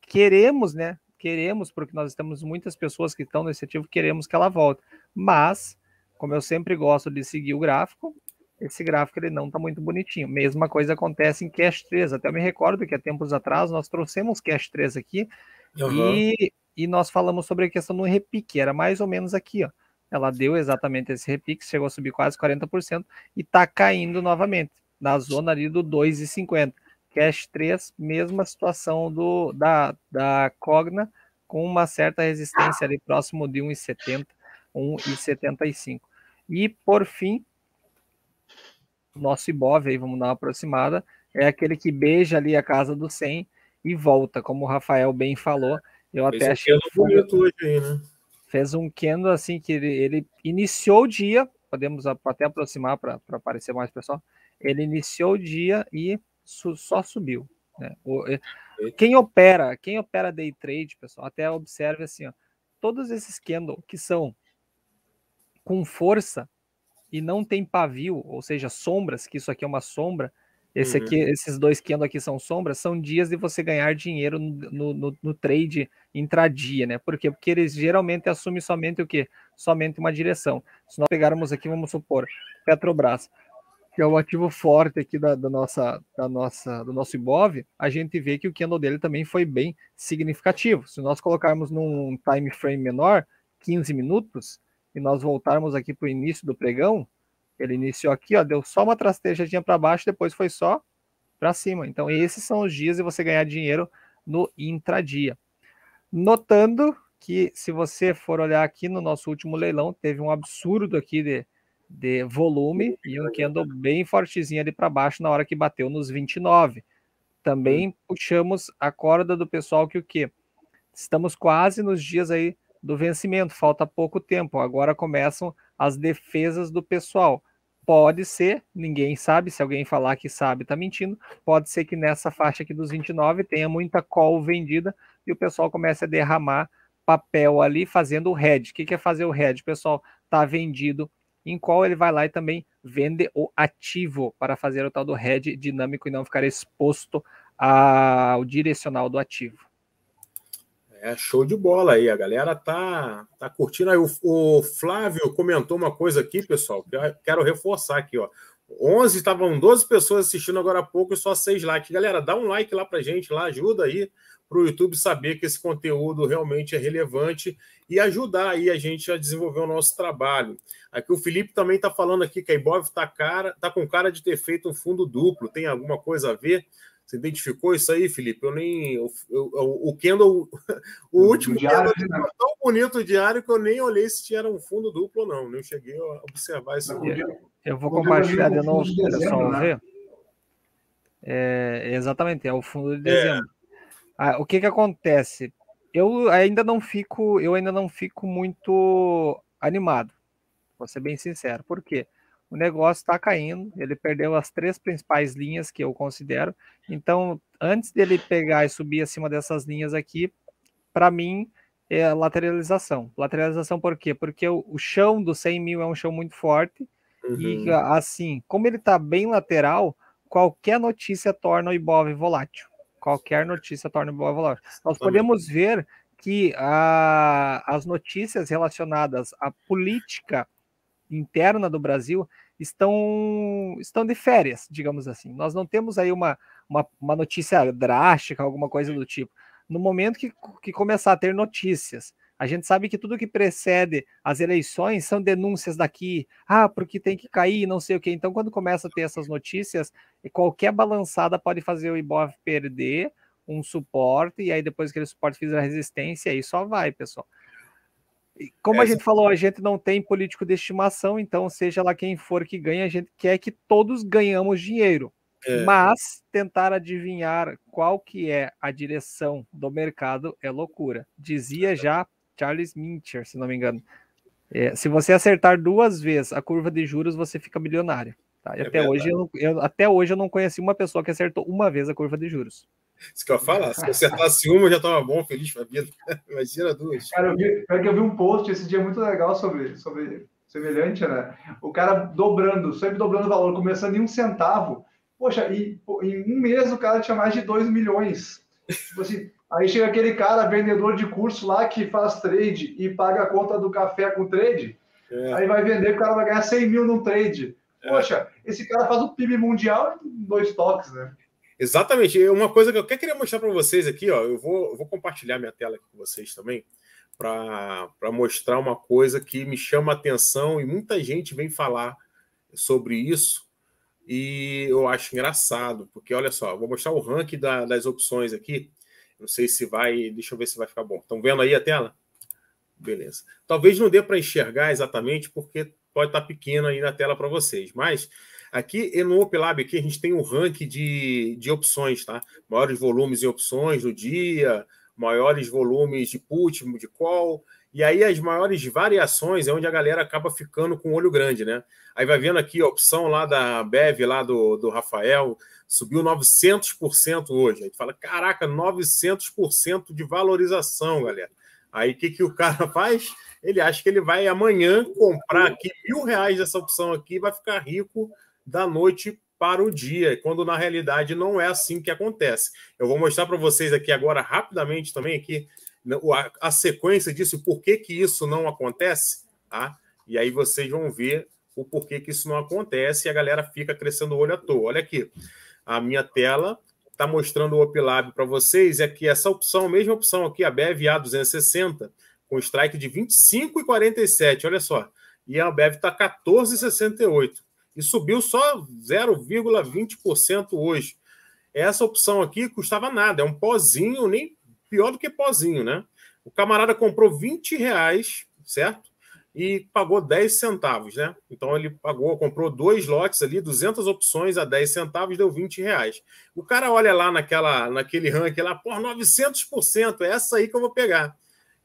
queremos, né? Queremos, porque nós temos muitas pessoas que estão nesse ativo, queremos que ela volte. Mas, como eu sempre gosto de seguir o gráfico, esse gráfico ele não está muito bonitinho. Mesma coisa acontece em Cash 3. Até eu me recordo que há tempos atrás nós trouxemos Cash 3 aqui uhum. e, e nós falamos sobre a questão do repique. Era mais ou menos aqui, ó. Ela deu exatamente esse repique, chegou a subir quase 40% e está caindo novamente na zona ali do 2,50. Cash 3, mesma situação do da, da Cogna, com uma certa resistência ali próximo de 1,70, 1,75. E por fim, nosso Ibov, aí vamos dar uma aproximada, é aquele que beija ali a casa do 100 e volta, como o Rafael bem falou. Eu até achei que foi, aí, né? fez um Kendo assim que ele, ele, iniciou o dia, podemos até aproximar para aparecer mais pessoal. Ele iniciou o dia e su, só subiu. Né? O, quem opera, quem opera day trade, pessoal, até observe assim, ó, todos esses candle que são com força, e não tem pavio, ou seja, sombras, que isso aqui é uma sombra, esse aqui, uhum. esses dois que andam aqui são sombras, são dias de você ganhar dinheiro no, no, no, trade intradia, né? Por quê? Porque eles geralmente assumem somente o quê? Somente uma direção. Se nós pegarmos aqui, vamos supor, Petrobras, que é o ativo forte aqui da, da, nossa, da nossa, do nosso Ibov, a gente vê que o candle dele também foi bem significativo. Se nós colocarmos num time frame menor, 15 minutos, e nós voltarmos aqui para o início do pregão, ele iniciou aqui, ó, deu só uma trastejadinha para baixo, depois foi só para cima. Então, esses são os dias de você ganhar dinheiro no intradia. Notando que se você for olhar aqui no nosso último leilão, teve um absurdo aqui de, de volume e um candle bem fortezinho ali para baixo na hora que bateu nos 29. Também puxamos a corda do pessoal que o quê? Estamos quase nos dias aí do vencimento, falta pouco tempo. Agora começam as defesas do pessoal. Pode ser, ninguém sabe, se alguém falar que sabe, tá mentindo. Pode ser que nessa faixa aqui dos 29 tenha muita call vendida e o pessoal comece a derramar papel ali fazendo o hedge. O que é fazer o hedge? O pessoal tá vendido em qual ele vai lá e também vende o ativo para fazer o tal do hedge dinâmico e não ficar exposto ao direcional do ativo.
É show de bola aí, a galera tá, tá curtindo aí. O, o Flávio comentou uma coisa aqui, pessoal, que eu quero reforçar aqui, ó. 11, estavam 12 pessoas assistindo agora há pouco e só 6 likes. Galera, dá um like lá pra gente, lá ajuda aí para o YouTube saber que esse conteúdo realmente é relevante e ajudar aí a gente a desenvolver o nosso trabalho. Aqui o Felipe também está falando aqui que a Ibov está tá com cara de ter feito um fundo duplo. Tem alguma coisa a ver? Você identificou isso aí, Felipe? Eu nem. Eu, eu, o Kendall, o último diário, Kendall né? tão bonito o diário que eu nem olhei se tinha um fundo duplo ou não. Nem cheguei a observar isso.
Aqui. Eu vou compartilhar de novo para o pessoal né? ver. É, exatamente, é o fundo de é. dezembro. É. Ah, o que que acontece? Eu ainda não fico, eu ainda não fico muito animado. Vou ser bem sincero. Por quê? O negócio está caindo, ele perdeu as três principais linhas que eu considero. Então, antes dele pegar e subir acima dessas linhas aqui, para mim é lateralização. Lateralização por quê? Porque o, o, chão do 100 mil é um chão muito forte uhum. e assim, como ele está bem lateral, qualquer notícia torna o Ibov volátil qualquer notícia torna boa valor. Nós podemos ver que a, as notícias relacionadas à política interna do Brasil estão, estão de férias, digamos assim. Nós não temos aí uma, uma, uma notícia drástica, alguma coisa do tipo. No momento que, que começar a ter notícias a gente sabe que tudo que precede as eleições são denúncias daqui, ah, porque tem que cair, não sei o quê. Então, quando começa a ter essas notícias, qualquer balançada pode fazer o Ibov perder um suporte, e aí depois que aquele suporte fizer resistência, aí só vai, pessoal. Como Essa... a gente falou, a gente não tem político de estimação, então seja lá quem for que ganhe, a gente quer que todos ganhamos dinheiro. É. Mas tentar adivinhar qual que é a direção do mercado é loucura. Dizia já Charles Mincher, se não me engano. É, se você acertar duas vezes a curva de juros, você fica milionário. Tá? E é até, hoje eu, eu, até hoje eu não conheci uma pessoa que acertou uma vez a curva de juros.
Isso que eu falo, se eu acertasse uma, eu já estava bom, feliz pra vida. Imagina duas.
Cara, eu vi, eu vi um post esse dia muito legal sobre, sobre semelhante, né? O cara dobrando, sempre dobrando o valor, começando em um centavo. Poxa, e em um mês o cara tinha mais de 2 milhões. Tipo assim, Aí chega aquele cara, vendedor de curso lá, que faz trade e paga a conta do café com trade. É. Aí vai vender, o cara vai ganhar 100 mil num trade. É. Poxa, esse cara faz o PIB mundial em dois toques, né?
Exatamente. Uma coisa que eu queria mostrar para vocês aqui, ó, eu vou, eu vou compartilhar minha tela aqui com vocês também, para mostrar uma coisa que me chama a atenção e muita gente vem falar sobre isso. E eu acho engraçado, porque olha só, vou mostrar o ranking da, das opções aqui. Não sei se vai. Deixa eu ver se vai ficar bom. Estão vendo aí a tela? Beleza. Talvez não dê para enxergar exatamente, porque pode estar tá pequeno aí na tela para vocês. Mas aqui no OpLab aqui a gente tem um ranking de, de opções, tá? Maiores volumes em opções do dia, maiores volumes de put, de call. E aí as maiores variações é onde a galera acaba ficando com o olho grande, né? Aí vai vendo aqui a opção lá da Bev, lá do, do Rafael, subiu 900% hoje. Aí fala, caraca, 900% de valorização, galera. Aí o que, que o cara faz? Ele acha que ele vai amanhã comprar aqui mil reais dessa opção aqui vai ficar rico da noite para o dia, quando na realidade não é assim que acontece. Eu vou mostrar para vocês aqui agora rapidamente também aqui a, a sequência disso, por que, que isso não acontece, tá? E aí vocês vão ver o porquê que isso não acontece e a galera fica crescendo o olho à toa. Olha aqui, a minha tela está mostrando o OpLab para vocês, é que essa opção, a mesma opção aqui, a BEV-A 260, com strike de 25,47, olha só, e a BEV está 14,68 e subiu só 0,20% hoje. Essa opção aqui custava nada, é um pozinho, nem pior do que pozinho, né? O camarada comprou 20 reais, certo? E pagou 10 centavos, né? Então ele pagou, comprou dois lotes ali, 200 opções a 10 centavos, deu 20 reais. O cara olha lá naquela, naquele ranking lá, pô, 900%, é essa aí que eu vou pegar.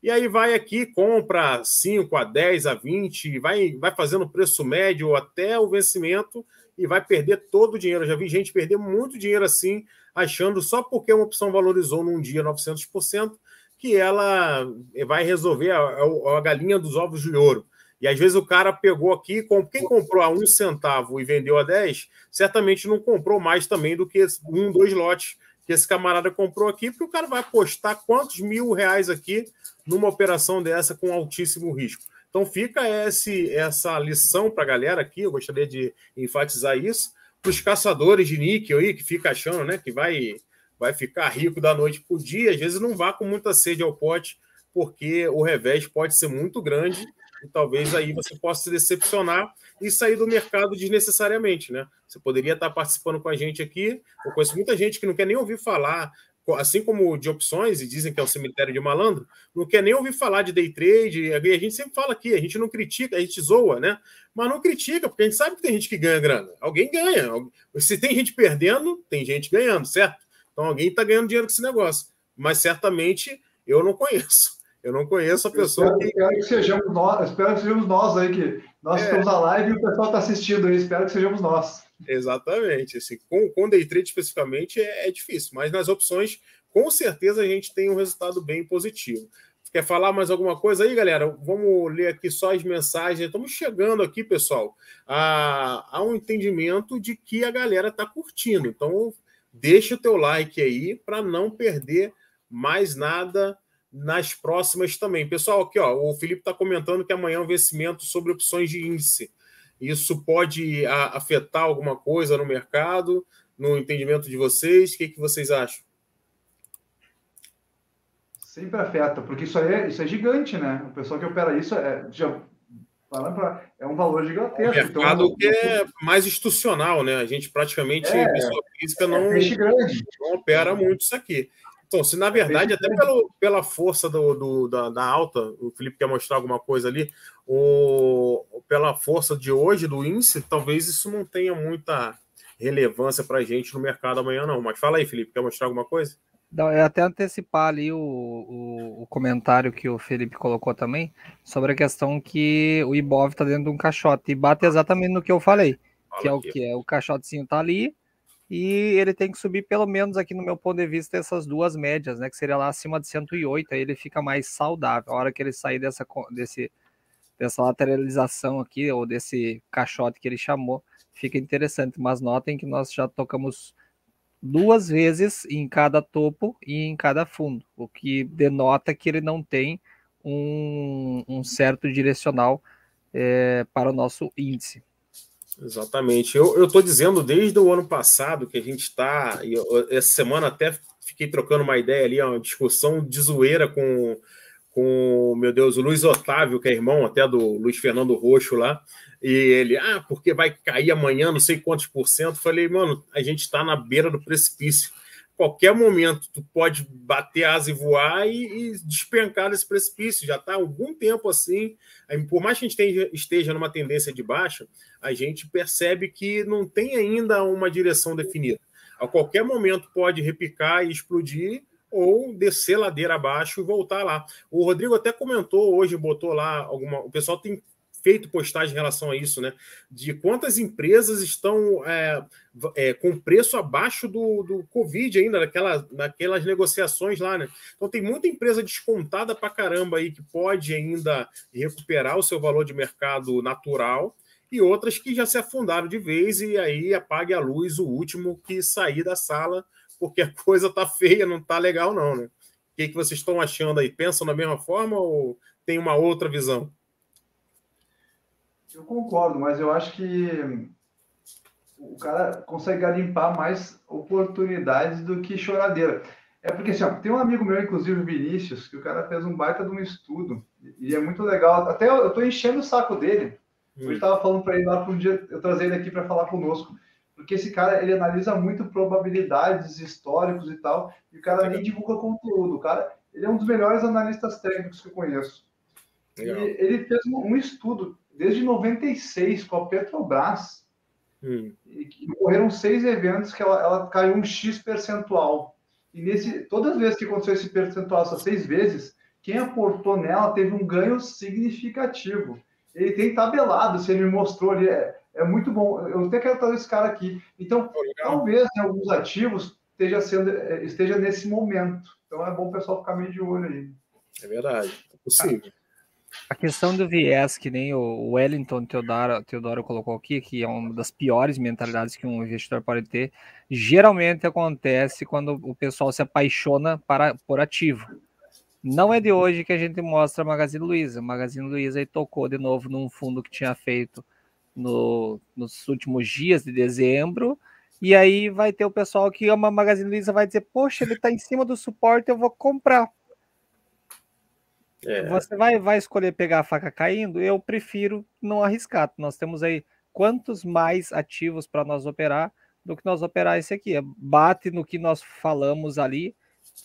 E aí vai aqui, compra 5 a 10 a 20, vai, vai fazendo preço médio até o vencimento e vai perder todo o dinheiro. Já vi gente perder muito dinheiro assim, achando só porque uma opção valorizou num dia 900%, que ela vai resolver a, a, a galinha dos ovos de ouro. E às vezes o cara pegou aqui, quem comprou a um centavo e vendeu a 10, certamente não comprou mais também do que um, dois lotes que esse camarada comprou aqui, porque o cara vai apostar quantos mil reais aqui numa operação dessa com altíssimo risco. Então fica esse, essa lição para a galera aqui, eu gostaria de enfatizar isso, para os caçadores de níquel aí, que fica achando né, que vai, vai ficar rico da noite para o dia, às vezes não vá com muita sede ao pote, porque o revés pode ser muito grande e talvez aí você possa se decepcionar e sair do mercado desnecessariamente, né? Você poderia estar participando com a gente aqui. Eu conheço muita gente que não quer nem ouvir falar assim como de opções, e dizem que é o cemitério de malandro, não quer nem ouvir falar de day trade. A gente sempre fala aqui, a gente não critica, a gente zoa, né? Mas não critica, porque a gente sabe que tem gente que ganha grana. Alguém ganha. Se tem gente perdendo, tem gente ganhando, certo? Então alguém está ganhando dinheiro com esse negócio. Mas certamente eu não conheço. Eu não conheço a pessoa
espero, que. Espero que sejamos nós, espero que sejamos nós aí, que nós é. estamos na live e o pessoal está assistindo aí. Espero que sejamos nós.
Exatamente. Assim, com, com day trade especificamente é, é, difícil, mas nas opções, com certeza, a gente tem um resultado bem positivo. Quer falar mais alguma coisa aí, galera? Vamos ler aqui só as mensagens. Estamos chegando aqui, pessoal, a, a um entendimento de que a galera está curtindo. Então, deixa o teu like aí para não perder mais nada nas próximas também. Pessoal, aqui ó, o Felipe está comentando que amanhã é um vencimento sobre opções de índice. Isso pode afetar alguma coisa no mercado, no entendimento de vocês? O que, que vocês acham?
Sempre afeta, porque isso aí é, isso é gigante, né? O pessoal que opera isso é, já, pra, é um valor gigantesco.
É um mercado então, que é mais institucional, né? A gente praticamente, é, pessoa física, não,
é
não opera muito isso aqui. Então, se na verdade, até pelo, pela força do, do da, da, alta, o Felipe quer mostrar alguma coisa ali, o, pela força de hoje do índice, talvez isso não tenha muita relevância para a gente no mercado amanhã, não. Mas fala aí, Felipe, quer mostrar alguma coisa?
Não, é até antecipar ali o, o, o, comentário que o Felipe colocou também sobre a questão que o Ibov está dentro de um caixote e bate exatamente no que eu falei, fala que é o que é o caixotezinho tá ali, e ele tem que subir pelo menos aqui no meu ponto de vista essas duas médias, né, que seria lá acima de 108, aí ele fica mais saudável. A hora que ele sair dessa desse dessa lateralização aqui ou desse caixote que ele chamou, fica interessante, mas notem que nós já tocamos duas vezes em cada topo e em cada fundo, o que denota que ele não tem um, um certo direcional é, para o nosso índice.
Exatamente. Eu estou dizendo desde o ano passado que a gente está. Essa semana até fiquei trocando uma ideia ali, uma discussão de zoeira com, com meu Deus, o Luiz Otávio, que é irmão até do Luiz Fernando Roxo lá. E ele, ah, porque vai cair amanhã, não sei quantos por cento. Falei, mano, a gente está na beira do precipício qualquer momento tu pode bater asa e voar e, e despencar desse precipício. Já está algum tempo assim. Por mais que a gente esteja numa tendência de baixa, a gente percebe que não tem ainda uma direção definida. A qualquer momento pode repicar e explodir ou descer ladeira abaixo e voltar lá. O Rodrigo até comentou hoje, botou lá alguma. O pessoal tem feito postagem em relação a isso, né? De quantas empresas estão é, é, com preço abaixo do, do Covid ainda, naquela, naquelas negociações lá, né? Então tem muita empresa descontada para caramba aí que pode ainda recuperar o seu valor de mercado natural e outras que já se afundaram de vez e aí apague a luz o último que sair da sala, porque a coisa tá feia, não tá legal não, né? O que, que vocês estão achando aí? Pensam da mesma forma ou tem uma outra visão?
Eu concordo, mas eu acho que o cara consegue garimpar mais oportunidades do que choradeira. É porque assim, ó, tem um amigo meu, inclusive o Vinícius, que o cara fez um baita de um estudo e é muito legal. Até eu, tô enchendo o saco dele. Hum. Eu estava falando para ele lá para um dia eu trazer ele aqui para falar conosco, porque esse cara ele analisa muito probabilidades, históricos e tal, e o cara nem divulga conteúdo. O cara Ele é um dos melhores analistas técnicos que eu conheço. Legal. E ele fez um, um, estudo desde 96 com a Petrobras. Hum. E, ocorreram seis eventos que ela, ela caiu um X percentual. E nesse, todas as vezes que aconteceu esse percentual, essas seis vezes, quem aportou nela teve um ganho significativo. Ele tem tabelado, se ele me mostrou ali, é, é muito bom. Eu até quero trazer esse cara aqui. Então, talvez em alguns ativos esteja, sendo, é, esteja nesse momento. Então é bom o pessoal ficar meio de olho aí.
É verdade, é possível.
A questão do viés, que nem o Wellington Teodoro, Teodoro colocou aqui, que é uma das piores mentalidades que um investidor pode ter, geralmente acontece quando o pessoal se apaixona para, por ativo. Não é de hoje que a gente mostra a Magazine Luiza. A Magazine Luiza tocou de novo num fundo que tinha feito no, nos últimos dias de dezembro, e aí vai ter o pessoal que ama a Magazine Luiza vai dizer, poxa, ele está em cima do suporte, eu vou comprar. É. Você vai, vai escolher pegar a faca caindo? Eu prefiro não arriscar. Nós temos aí quantos mais ativos para nós operar do que nós operar esse aqui. Bate no que nós falamos ali,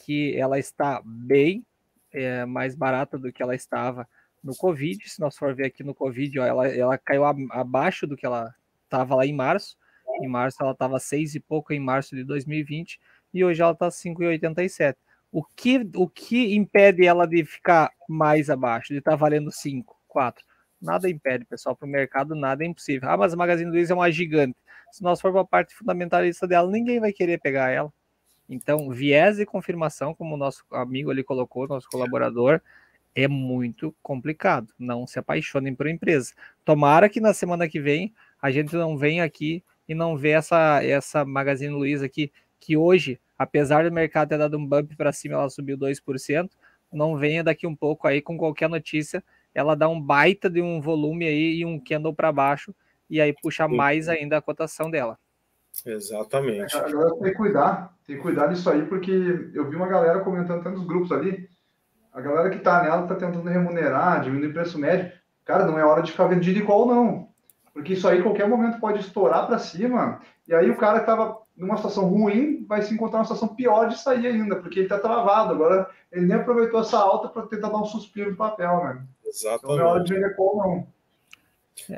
que ela está bem é, mais barata do que ela estava no Covid. Se nós for ver aqui no Covid, ó, ela, ela caiu a, abaixo do que ela estava lá em março. Em março ela estava seis e pouco em março de 2020 e hoje ela está 5,87 o que, o que impede ela de ficar mais abaixo, de estar tá valendo 5, 4? Nada impede, pessoal. Para o mercado, nada é impossível. Ah, mas a Magazine Luiza é uma gigante. Se nós for para a parte fundamentalista dela, ninguém vai querer pegar ela. Então, viés de confirmação, como o nosso amigo ali colocou, nosso colaborador, é muito complicado. Não se apaixonem por empresa. Tomara que na semana que vem a gente não venha aqui e não vê essa, essa Magazine Luiza aqui, que hoje apesar do mercado ter dado um bump para cima, ela subiu 2%, não venha daqui um pouco aí com qualquer notícia, ela dá um baita de um volume aí e um candle para baixo, e aí puxa mais ainda a cotação dela.
Exatamente.
A galera tem que cuidar, tem que cuidar disso aí, porque eu vi uma galera comentando até nos grupos ali, a galera que tá nela tá tentando remunerar, diminuir o preço médio. Cara, não é hora de ficar vendido igual, não. Porque isso aí, qualquer momento, pode estourar para cima, e aí o cara que tava numa situação ruim, vai se encontrar uma situação pior de sair ainda, porque ele está travado. Agora, ele nem aproveitou essa alta para tentar dar um suspiro no papel, né?
Exatamente.
Não é hora de call, não.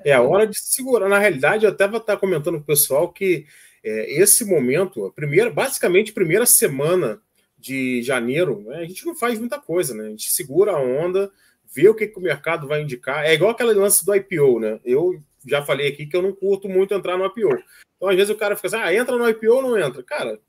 É a hora de segurar. Na realidade, eu até vou estar comentando com o pessoal que é, esse momento, a primeira, basicamente, primeira semana de janeiro, né, a gente não faz muita coisa, né? A gente segura a onda, vê o que, que o mercado vai indicar. É igual aquele lance do IPO, né? Eu já falei aqui que eu não curto muito entrar no IPO. Então, às vezes, o cara fica assim: ah, entra no IPO ou não entra? Cara,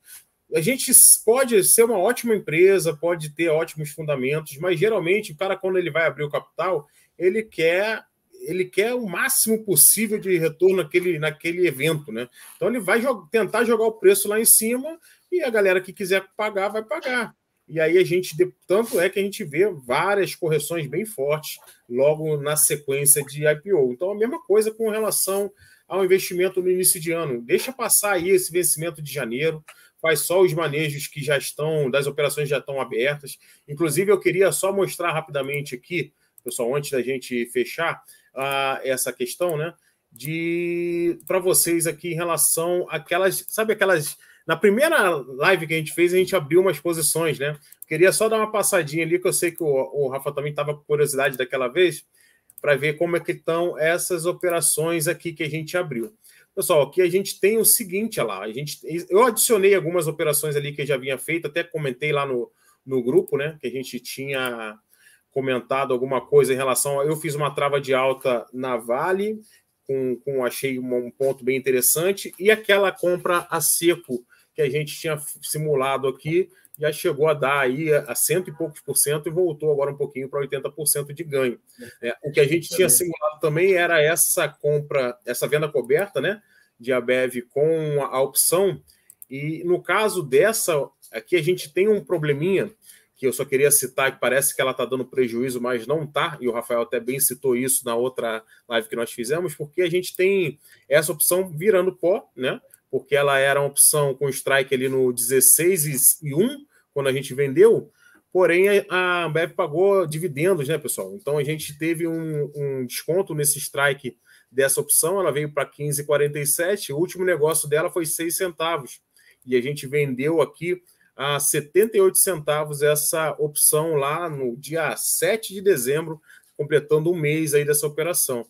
a gente pode ser uma ótima empresa, pode ter ótimos fundamentos, mas geralmente o cara, quando ele vai abrir o capital, ele quer ele quer o máximo possível de retorno naquele, naquele evento, né? Então ele vai tentar jogar o preço lá em cima e a galera que quiser pagar vai pagar. E aí a gente, tanto é que a gente vê várias correções bem fortes logo na sequência de IPO. Então a mesma coisa com relação ao investimento no início de ano. Deixa passar aí esse vencimento de janeiro, faz só os manejos que já estão, das operações já estão abertas. Inclusive, eu queria só mostrar rapidamente aqui, pessoal, antes da gente fechar uh, essa questão, né? De para vocês aqui em relação àquelas, sabe aquelas. Na primeira live que a gente fez, a gente abriu umas posições, né? Queria só dar uma passadinha ali, que eu sei que o, o Rafa também estava com curiosidade daquela vez para ver como é que estão essas operações aqui que a gente abriu. Pessoal, aqui a gente tem o seguinte lá, a gente, eu adicionei algumas operações ali que eu já havia feito, até comentei lá no, no grupo, né, que a gente tinha comentado alguma coisa em relação a, eu fiz uma trava de alta na Vale, com, com achei um ponto bem interessante, e aquela compra a seco que a gente tinha simulado aqui, já chegou a dar aí a cento e poucos por cento e voltou agora um pouquinho para 80% de ganho. É, o que a gente tinha simulado também era essa compra, essa venda coberta, né, de Abev com a opção. E no caso dessa, aqui a gente tem um probleminha que eu só queria citar, que parece que ela está dando prejuízo, mas não está, e o Rafael até bem citou isso na outra live que nós fizemos, porque a gente tem essa opção virando pó, né? Porque ela era uma opção com strike ali no 16 e 1, quando a gente vendeu, porém a Ambev pagou dividendos, né, pessoal? Então a gente teve um, um desconto nesse strike dessa opção, ela veio para 15,47, o último negócio dela foi 6 centavos, e a gente vendeu aqui a 78 centavos essa opção lá no dia 7 de dezembro, completando um mês aí dessa operação.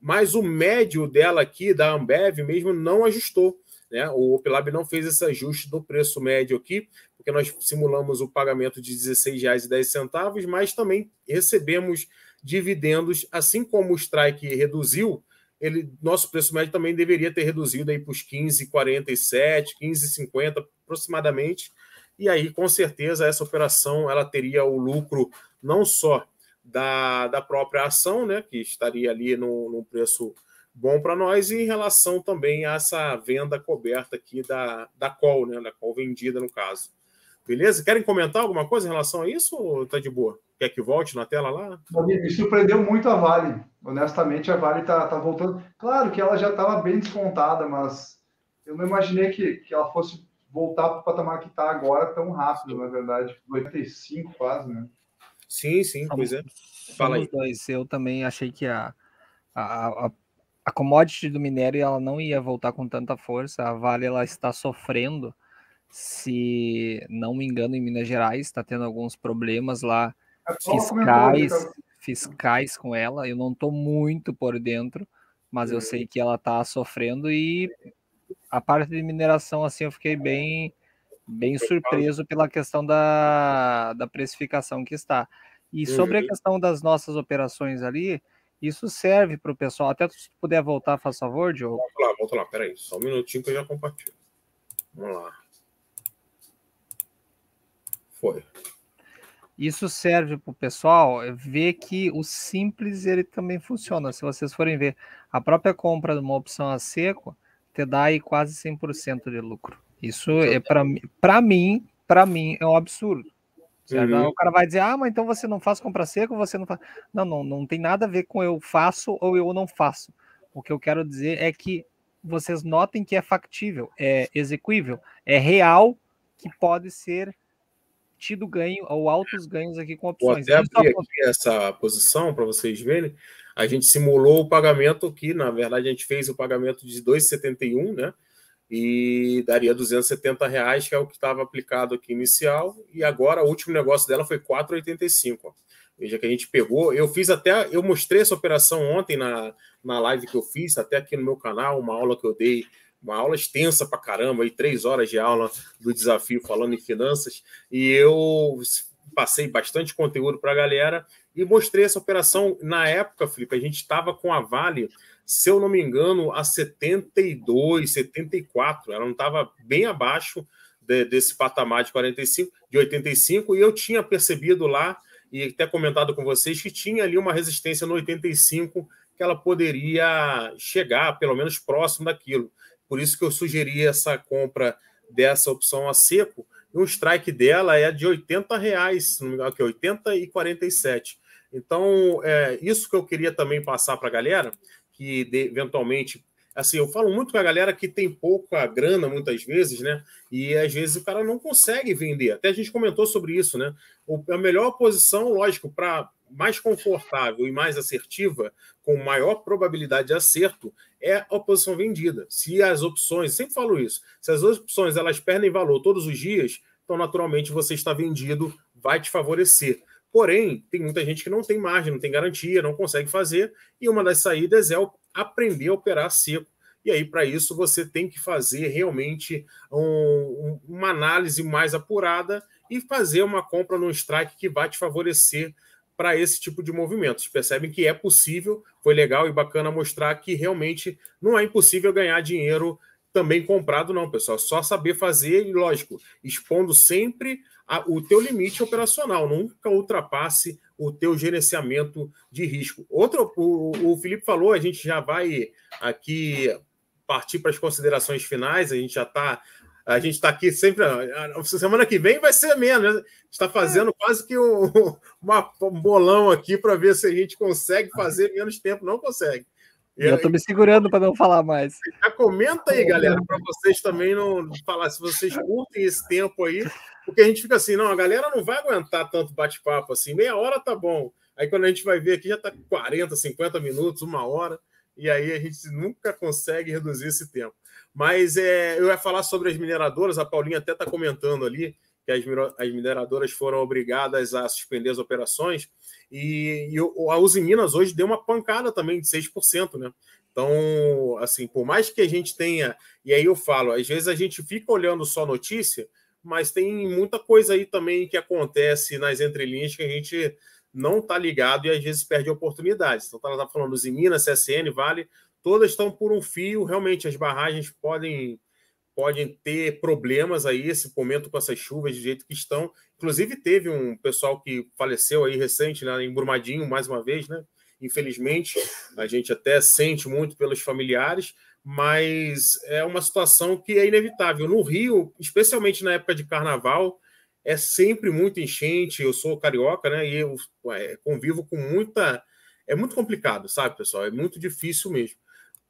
Mas o médio dela aqui, da Ambev mesmo, não ajustou. Né? O Opelab não fez esse ajuste do preço médio aqui, porque nós simulamos o pagamento de R$ 16,10, mas também recebemos dividendos, assim como o strike reduziu, ele, nosso preço médio também deveria ter reduzido aí para os 15,47, 15,50 aproximadamente. E aí, com certeza, essa operação ela teria o lucro não só da, da própria ação, né, que estaria ali no, no preço bom para nós, e em relação também a essa venda coberta aqui da, da call, né, da call vendida no caso. Beleza? Querem comentar alguma coisa em relação a isso ou tá de boa? Quer que volte na tela lá?
Me surpreendeu muito a Vale. Honestamente, a Vale tá, tá voltando. Claro que ela já estava bem descontada, mas eu não imaginei que, que ela fosse voltar para o patamar que está agora tão rápido, na verdade. 85 quase, né?
Sim, sim, pois é.
Fala aí. dois. Eu também achei que a, a, a, a commodity do minério ela não ia voltar com tanta força. A Vale ela está sofrendo se não me engano, em Minas Gerais, está tendo alguns problemas lá é fiscais, fiscais com ela. Eu não estou muito por dentro, mas eu sei que ela está sofrendo e a parte de mineração, assim, eu fiquei bem, bem surpreso pela questão da, da precificação que está. E sobre a uhum. questão das nossas operações ali, isso serve para o pessoal. Até se puder voltar, faz favor, Diogo.
Volta lá, volta lá, peraí, só um minutinho que eu já compartilho. Vamos lá. Foi.
Isso serve para o pessoal ver que o simples ele também funciona. Se vocês forem ver, a própria compra de uma opção a seco te dá aí quase 100% de lucro. Isso é para mim, para mim é um absurdo. Uhum. O cara vai dizer: "Ah, mas então você não faz compra seco, você não faz". Não, não, não tem nada a ver com eu faço ou eu não faço. O que eu quero dizer é que vocês notem que é factível, é execuível, é real que pode ser tido ganho ou altos ganhos aqui com opções.
Vou até abrir aqui essa posição para vocês verem. A gente simulou o pagamento aqui, na verdade a gente fez o pagamento de 2,71, né? E daria 270 reais, que é o que estava aplicado aqui inicial, e agora o último negócio dela foi 4,85. Veja que a gente pegou, eu fiz até, eu mostrei essa operação ontem na, na live que eu fiz, até aqui no meu canal, uma aula que eu dei uma aula extensa para caramba, aí, três horas de aula do desafio falando em finanças, e eu passei bastante conteúdo para a galera e mostrei essa operação. Na época, Felipe, a gente estava com a Vale, se eu não me engano, a 72, 74, ela não estava bem abaixo de, desse patamar de 45, de 85, e eu tinha percebido lá e até comentado com vocês que tinha ali uma resistência no 85 que ela poderia chegar pelo menos próximo daquilo. Por isso que eu sugeri essa compra dessa opção a seco. E o strike dela é de 80 reais, se não me engano, aqui, 80 e 47. Então, é isso que eu queria também passar para a galera, que de, eventualmente assim, eu falo muito com a galera que tem pouca grana muitas vezes, né? E às vezes o cara não consegue vender. Até a gente comentou sobre isso, né? O, a melhor posição, lógico, para mais confortável e mais assertiva, com maior probabilidade de acerto, é a posição vendida. Se as opções, sempre falo isso, se as opções elas perdem valor todos os dias, então naturalmente você está vendido, vai te favorecer. Porém, tem muita gente que não tem margem, não tem garantia, não consegue fazer, e uma das saídas é aprender a operar seco. E aí, para isso, você tem que fazer realmente um, uma análise mais apurada e fazer uma compra no strike que vai te favorecer para esse tipo de movimentos. Percebem que é possível, foi legal e bacana mostrar que realmente não é impossível ganhar dinheiro também comprado, não, pessoal. Só saber fazer e, lógico, expondo sempre a, o teu limite operacional, nunca ultrapasse o teu gerenciamento de risco. Outro, o, o Felipe falou, a gente já vai aqui partir para as considerações finais, a gente já está a gente está aqui sempre. Semana que vem vai ser menos. Né? está fazendo quase que um, uma, um bolão aqui para ver se a gente consegue fazer menos tempo. Não consegue.
Eu estou me segurando para não falar mais.
Já comenta aí, galera, para vocês também não falar se vocês curtem esse tempo aí, porque a gente fica assim, não, a galera não vai aguentar tanto bate-papo assim, meia hora tá bom. Aí quando a gente vai ver aqui já está 40, 50 minutos, uma hora, e aí a gente nunca consegue reduzir esse tempo. Mas é, eu ia falar sobre as mineradoras, a Paulinha até está comentando ali, que as mineradoras foram obrigadas a suspender as operações, e, e a Uzi Minas hoje deu uma pancada também de 6%, né? Então, assim, por mais que a gente tenha, e aí eu falo, às vezes a gente fica olhando só notícia, mas tem muita coisa aí também que acontece nas entrelinhas que a gente não está ligado e às vezes perde oportunidades. Então, ela está falando Uzi Minas, CSN, Vale, todas estão por um fio, realmente as barragens podem podem ter problemas aí esse momento com essas chuvas de jeito que estão. Inclusive teve um pessoal que faleceu aí recente lá em Brumadinho mais uma vez, né? Infelizmente, a gente até sente muito pelos familiares, mas é uma situação que é inevitável. No Rio, especialmente na época de carnaval, é sempre muito enchente. Eu sou carioca, né? E eu convivo com muita. É muito complicado, sabe, pessoal? É muito difícil mesmo.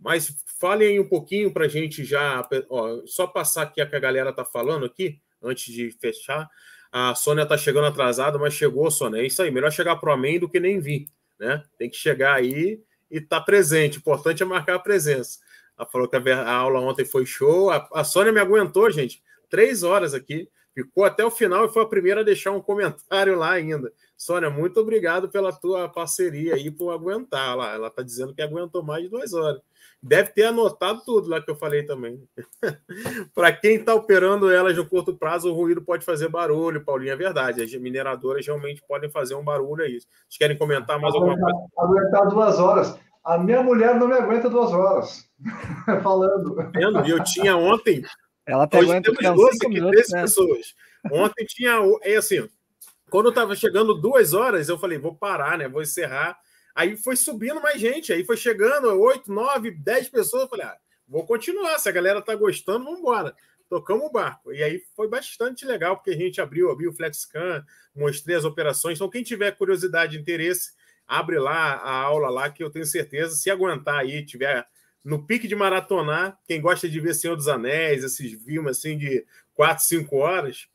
Mas falem aí um pouquinho para a gente já. Ó, só passar aqui a que a galera está falando aqui, antes de fechar. A Sônia está chegando atrasada, mas chegou, Sônia. É isso aí. Melhor chegar para o Amém do que nem vir. Né? Tem que chegar aí e estar tá presente. O importante é marcar a presença. Ela falou que a, aula ontem foi show. A, a Sônia me aguentou, gente. Três horas aqui. Ficou até o final e foi a primeira a deixar um comentário lá ainda. Sônia, muito obrigado pela tua parceria aí por aguentar lá. Ela está dizendo que aguentou mais de duas horas. Deve ter anotado tudo lá que eu falei também. Para quem está operando elas no curto prazo, o ruído pode fazer barulho, Paulinho, é verdade. As mineradoras realmente podem fazer um barulho aí. Vocês querem comentar mais alguma coisa?
Aguentar duas horas. A minha mulher não me aguenta duas horas. Falando.
E eu tinha ontem.
Ela até aguenta uns 5 minutos. Né? pessoas.
Ontem tinha. É assim, quando eu estava chegando duas horas, eu falei, vou parar, né? Vou encerrar Aí foi subindo mais gente, aí foi chegando oito, nove, dez pessoas. Eu falei, ah, vou continuar. Se a galera tá gostando, vamos embora. Tocamos o barco. E aí foi bastante legal, porque a gente abriu, abriu o FlexCam, mostrei as operações. Então, quem tiver curiosidade e interesse, abre lá a aula lá, que eu tenho certeza, se aguentar aí, tiver no pique de maratonar, quem gosta de ver Senhor dos Anéis, esses filmes assim de quatro, cinco horas,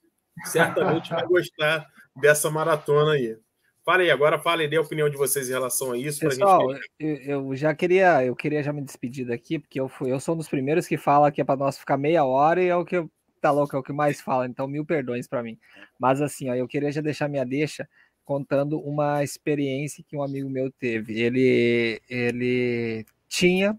certamente vai gostar dessa maratona aí. Fale aí, agora fale, dê a opinião de vocês em relação a isso.
Pessoal, gente... eu, eu, já queria, eu queria já me despedir daqui, porque eu, fui, eu sou um dos primeiros que fala que é para nós ficar meia hora e é o que eu, tá louco, é o que mais fala, então mil perdões para mim. Mas assim, ó, eu queria já deixar minha deixa contando uma experiência que um amigo meu teve. Ele, ele tinha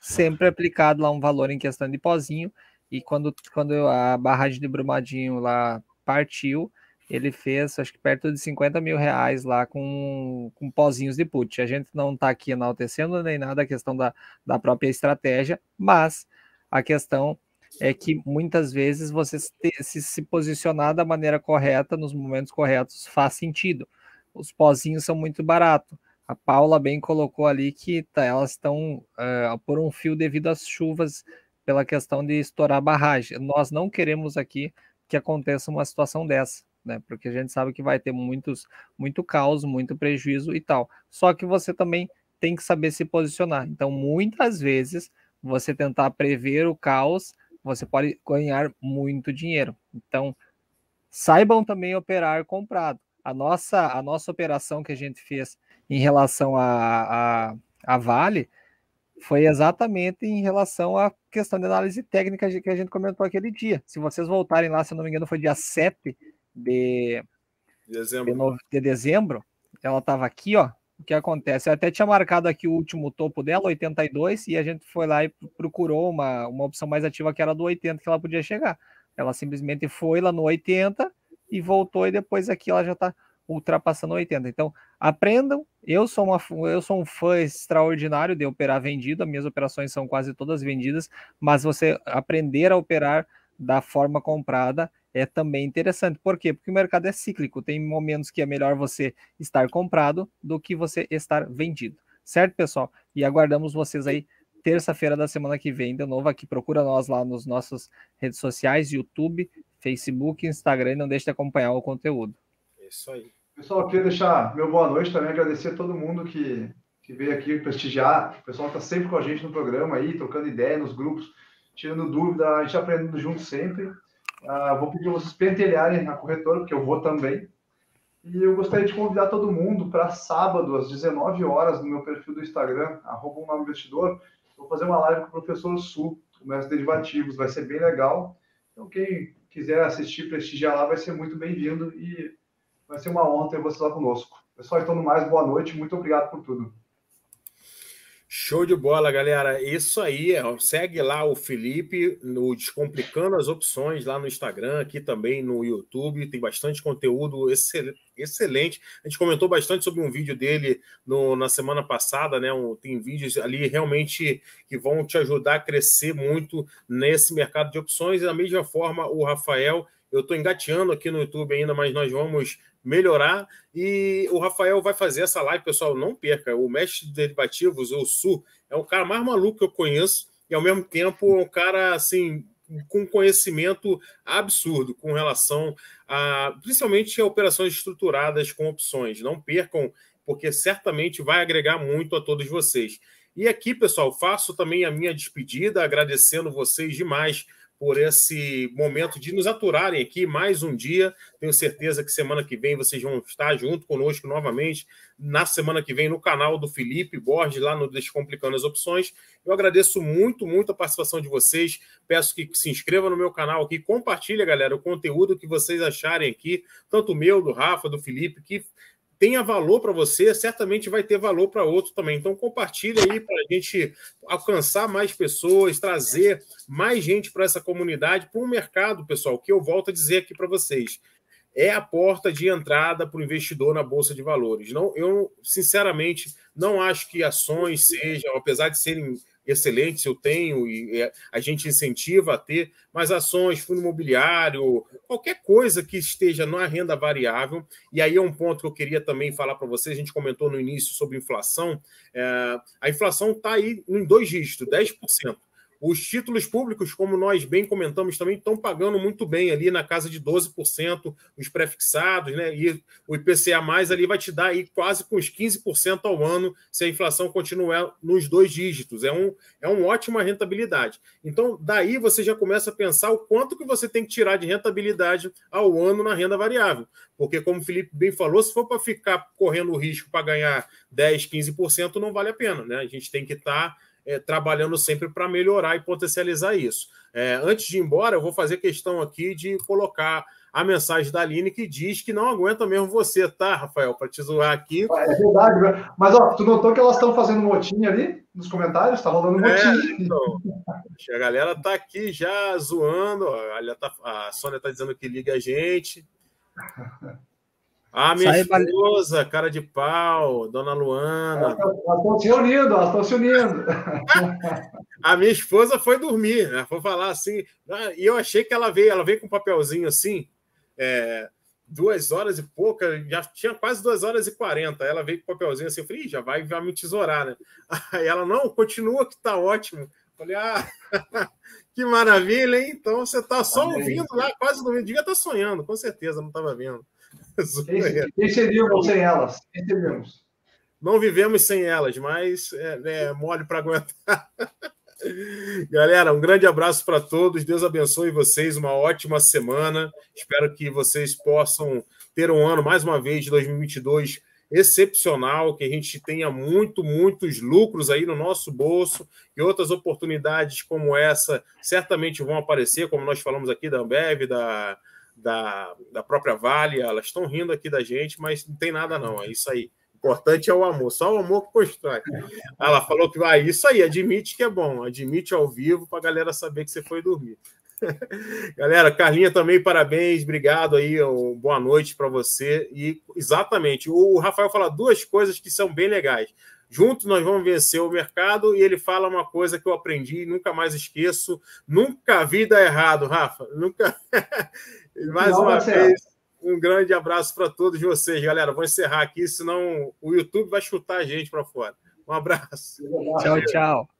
sempre aplicado lá um valor em questão de pozinho, e quando, quando a barragem de Brumadinho lá partiu, ele fez, acho que perto de 50 mil reais lá com, com pozinhos de put. A gente não está aqui enaltecendo nem nada a questão da, da própria estratégia, mas a questão é que muitas vezes você se, se posicionar da maneira correta, nos momentos corretos, faz sentido. Os pozinhos são muito baratos. A Paula bem colocou ali que tá, elas estão uh, por um fio devido às chuvas, pela questão de estourar barragem. Nós não queremos aqui que aconteça uma situação dessa né? Porque a gente sabe que vai ter muitos, muito caos, muito prejuízo e tal. Só que você também tem que saber se posicionar. Então, muitas vezes, você tentar prever o caos, você pode ganhar muito dinheiro. Então, saibam também operar comprado. A nossa, a nossa operação que a gente fez em relação a, a, a Vale foi exatamente em relação à questão de análise técnica que a gente comentou aquele dia. Se vocês voltarem lá, se eu não me engano, foi dia 7 de dezembro, de, no, de dezembro ela estava aqui, ó. O que acontece? Eu até tinha marcado aqui o último topo dela, 82, e a gente foi lá e procurou uma, uma opção mais ativa que era do 80 que ela podia chegar. Ela simplesmente foi lá no 80 e voltou, e depois aqui ela já está ultrapassando 80. Então, aprendam. Eu sou, uma, eu sou um fã extraordinário de operar vendido, as minhas operações são quase todas vendidas, mas você aprender a operar da forma comprada é também interessante. Por quê? Porque o mercado é cíclico. Tem momentos que é melhor você estar comprado do que você estar vendido. Certo, pessoal? E aguardamos vocês aí terça-feira da semana que vem, de novo aqui. Procura nós lá nos nossos redes sociais, YouTube, Facebook, Instagram. E não deixe de acompanhar o conteúdo.
Isso aí.
Pessoal, eu queria deixar meu boa noite também, agradecer a todo mundo que, que veio aqui prestigiar. O pessoal está sempre com a gente no programa aí, trocando ideia nos grupos, tirando dúvida, a gente aprendendo junto sempre. Uh, vou pedir vocês pentelharem a corretora, porque eu vou também. E eu gostaria de convidar todo mundo para sábado, às 19 horas, no meu perfil do Instagram, arroba um investidor. Vou fazer uma live com o professor Su, o mestre de derivativos. Vai ser bem legal. Então, quem quiser assistir, prestigiar lá, vai ser muito bem-vindo e vai ser uma honra ter você lá conosco. Pessoal, então, no mais, boa noite, muito obrigado por tudo.
Show de bola, galera. Isso aí, segue lá o Felipe no Descomplicando as Opções lá no Instagram, aqui também no YouTube. Tem bastante conteúdo excelente. A gente comentou bastante sobre um vídeo dele no, na semana passada, né? Um, tem vídeos ali realmente que vão te ajudar a crescer muito nesse mercado de opções. E da mesma forma, o Rafael, eu estou engateando aqui no YouTube ainda, mas nós vamos melhorar. E o Rafael vai fazer essa live, pessoal, não perca. O mestre de derivativos, o Su, é o cara mais maluco que eu conheço e ao mesmo tempo é um cara assim com conhecimento absurdo com relação a principalmente a operações estruturadas com opções. Não percam, porque certamente vai agregar muito a todos vocês. E aqui, pessoal, faço também a minha despedida, agradecendo vocês demais por esse momento de nos aturarem aqui mais um dia. Tenho certeza que semana que vem vocês vão estar junto conosco novamente, na semana que vem, no canal do Felipe Borges, lá no Descomplicando as Opções. Eu agradeço muito, muito a participação de vocês. Peço que se inscrevam no meu canal aqui, compartilhe, galera, o conteúdo que vocês acharem aqui, tanto o meu, do Rafa, do Felipe, que tenha valor para você, certamente vai ter valor para outro também. Então, compartilhe aí para a gente alcançar mais pessoas, trazer mais gente para essa comunidade, para um mercado, pessoal, que eu volto a dizer aqui para vocês. É a porta de entrada para o investidor na Bolsa de Valores. Não, eu, sinceramente, não acho que ações sejam, apesar de serem excelentes, eu tenho e a gente incentiva a ter, mas ações, fundo imobiliário, qualquer coisa que esteja na renda variável, e aí é um ponto que eu queria também falar para vocês, a gente comentou no início sobre inflação, é, a inflação está aí em dois dígitos, 10%. Os títulos públicos, como nós bem comentamos também, estão pagando muito bem ali na casa de 12%, os prefixados, né? E o IPCA mais ali vai te dar aí quase com os 15% ao ano se a inflação continuar nos dois dígitos. É um, é uma ótima rentabilidade. Então, daí você já começa a pensar o quanto que você tem que tirar de rentabilidade ao ano na renda variável. Porque, como o Felipe bem falou, se for para ficar correndo o risco para ganhar 10, 15%, não vale a pena, né? A gente tem que estar. Tá é, trabalhando sempre para melhorar e potencializar isso. É, antes de ir embora, eu vou fazer questão aqui de colocar a mensagem da Aline que diz que não aguenta mesmo você, tá, Rafael? Para te zoar aqui.
É verdade, né? mas ó, tu notou que elas estão fazendo motinha ali nos comentários? Está rolando motinha. É, então,
a galera tá aqui já zoando. Ó, a, tá, a Sônia tá dizendo que liga a gente. Ah, minha Saiba... esposa, cara de pau, dona Luana.
Elas estão se unindo, elas estão se unindo.
a minha esposa foi dormir, né? Foi falar assim. Ah, e eu achei que ela veio, ela veio com um papelzinho assim, é, duas horas e pouca, já tinha quase duas horas e quarenta. Ela veio com um papelzinho assim, eu falei, já vai, vai me tesourar, né? Aí ela, não, continua que tá ótimo. Eu falei, ah, que maravilha, hein? Então você tá só ouvindo lá, quase dormindo. Devia estar tá sonhando, com certeza, não estava vendo.
Quem seríamos sem elas? Quem seríamos?
Não vivemos sem elas, mas é, é mole para aguentar. Galera, um grande abraço para todos. Deus abençoe vocês. Uma ótima semana. Espero que vocês possam ter um ano, mais uma vez, de 2022 excepcional, que a gente tenha muito, muitos lucros aí no nosso bolso e outras oportunidades como essa certamente vão aparecer, como nós falamos aqui da Ambev, da, da, da própria Vale, elas estão rindo aqui da gente, mas não tem nada não, é isso aí. Importante é o amor, só o amor que constrói. Ela falou que vai, ah, isso aí, admite que é bom, admite ao vivo para a galera saber que você foi dormir. Galera, Carlinha também, parabéns, obrigado aí, boa noite para você. E exatamente, o Rafael fala duas coisas que são bem legais. Juntos nós vamos vencer o mercado e ele fala uma coisa que eu aprendi e nunca mais esqueço. Nunca vi dar errado, Rafa. Nunca. Mais Não, uma vez, um grande abraço para todos vocês, galera. Vou encerrar aqui, senão o YouTube vai chutar a gente para fora. Um abraço.
Tchau, tchau.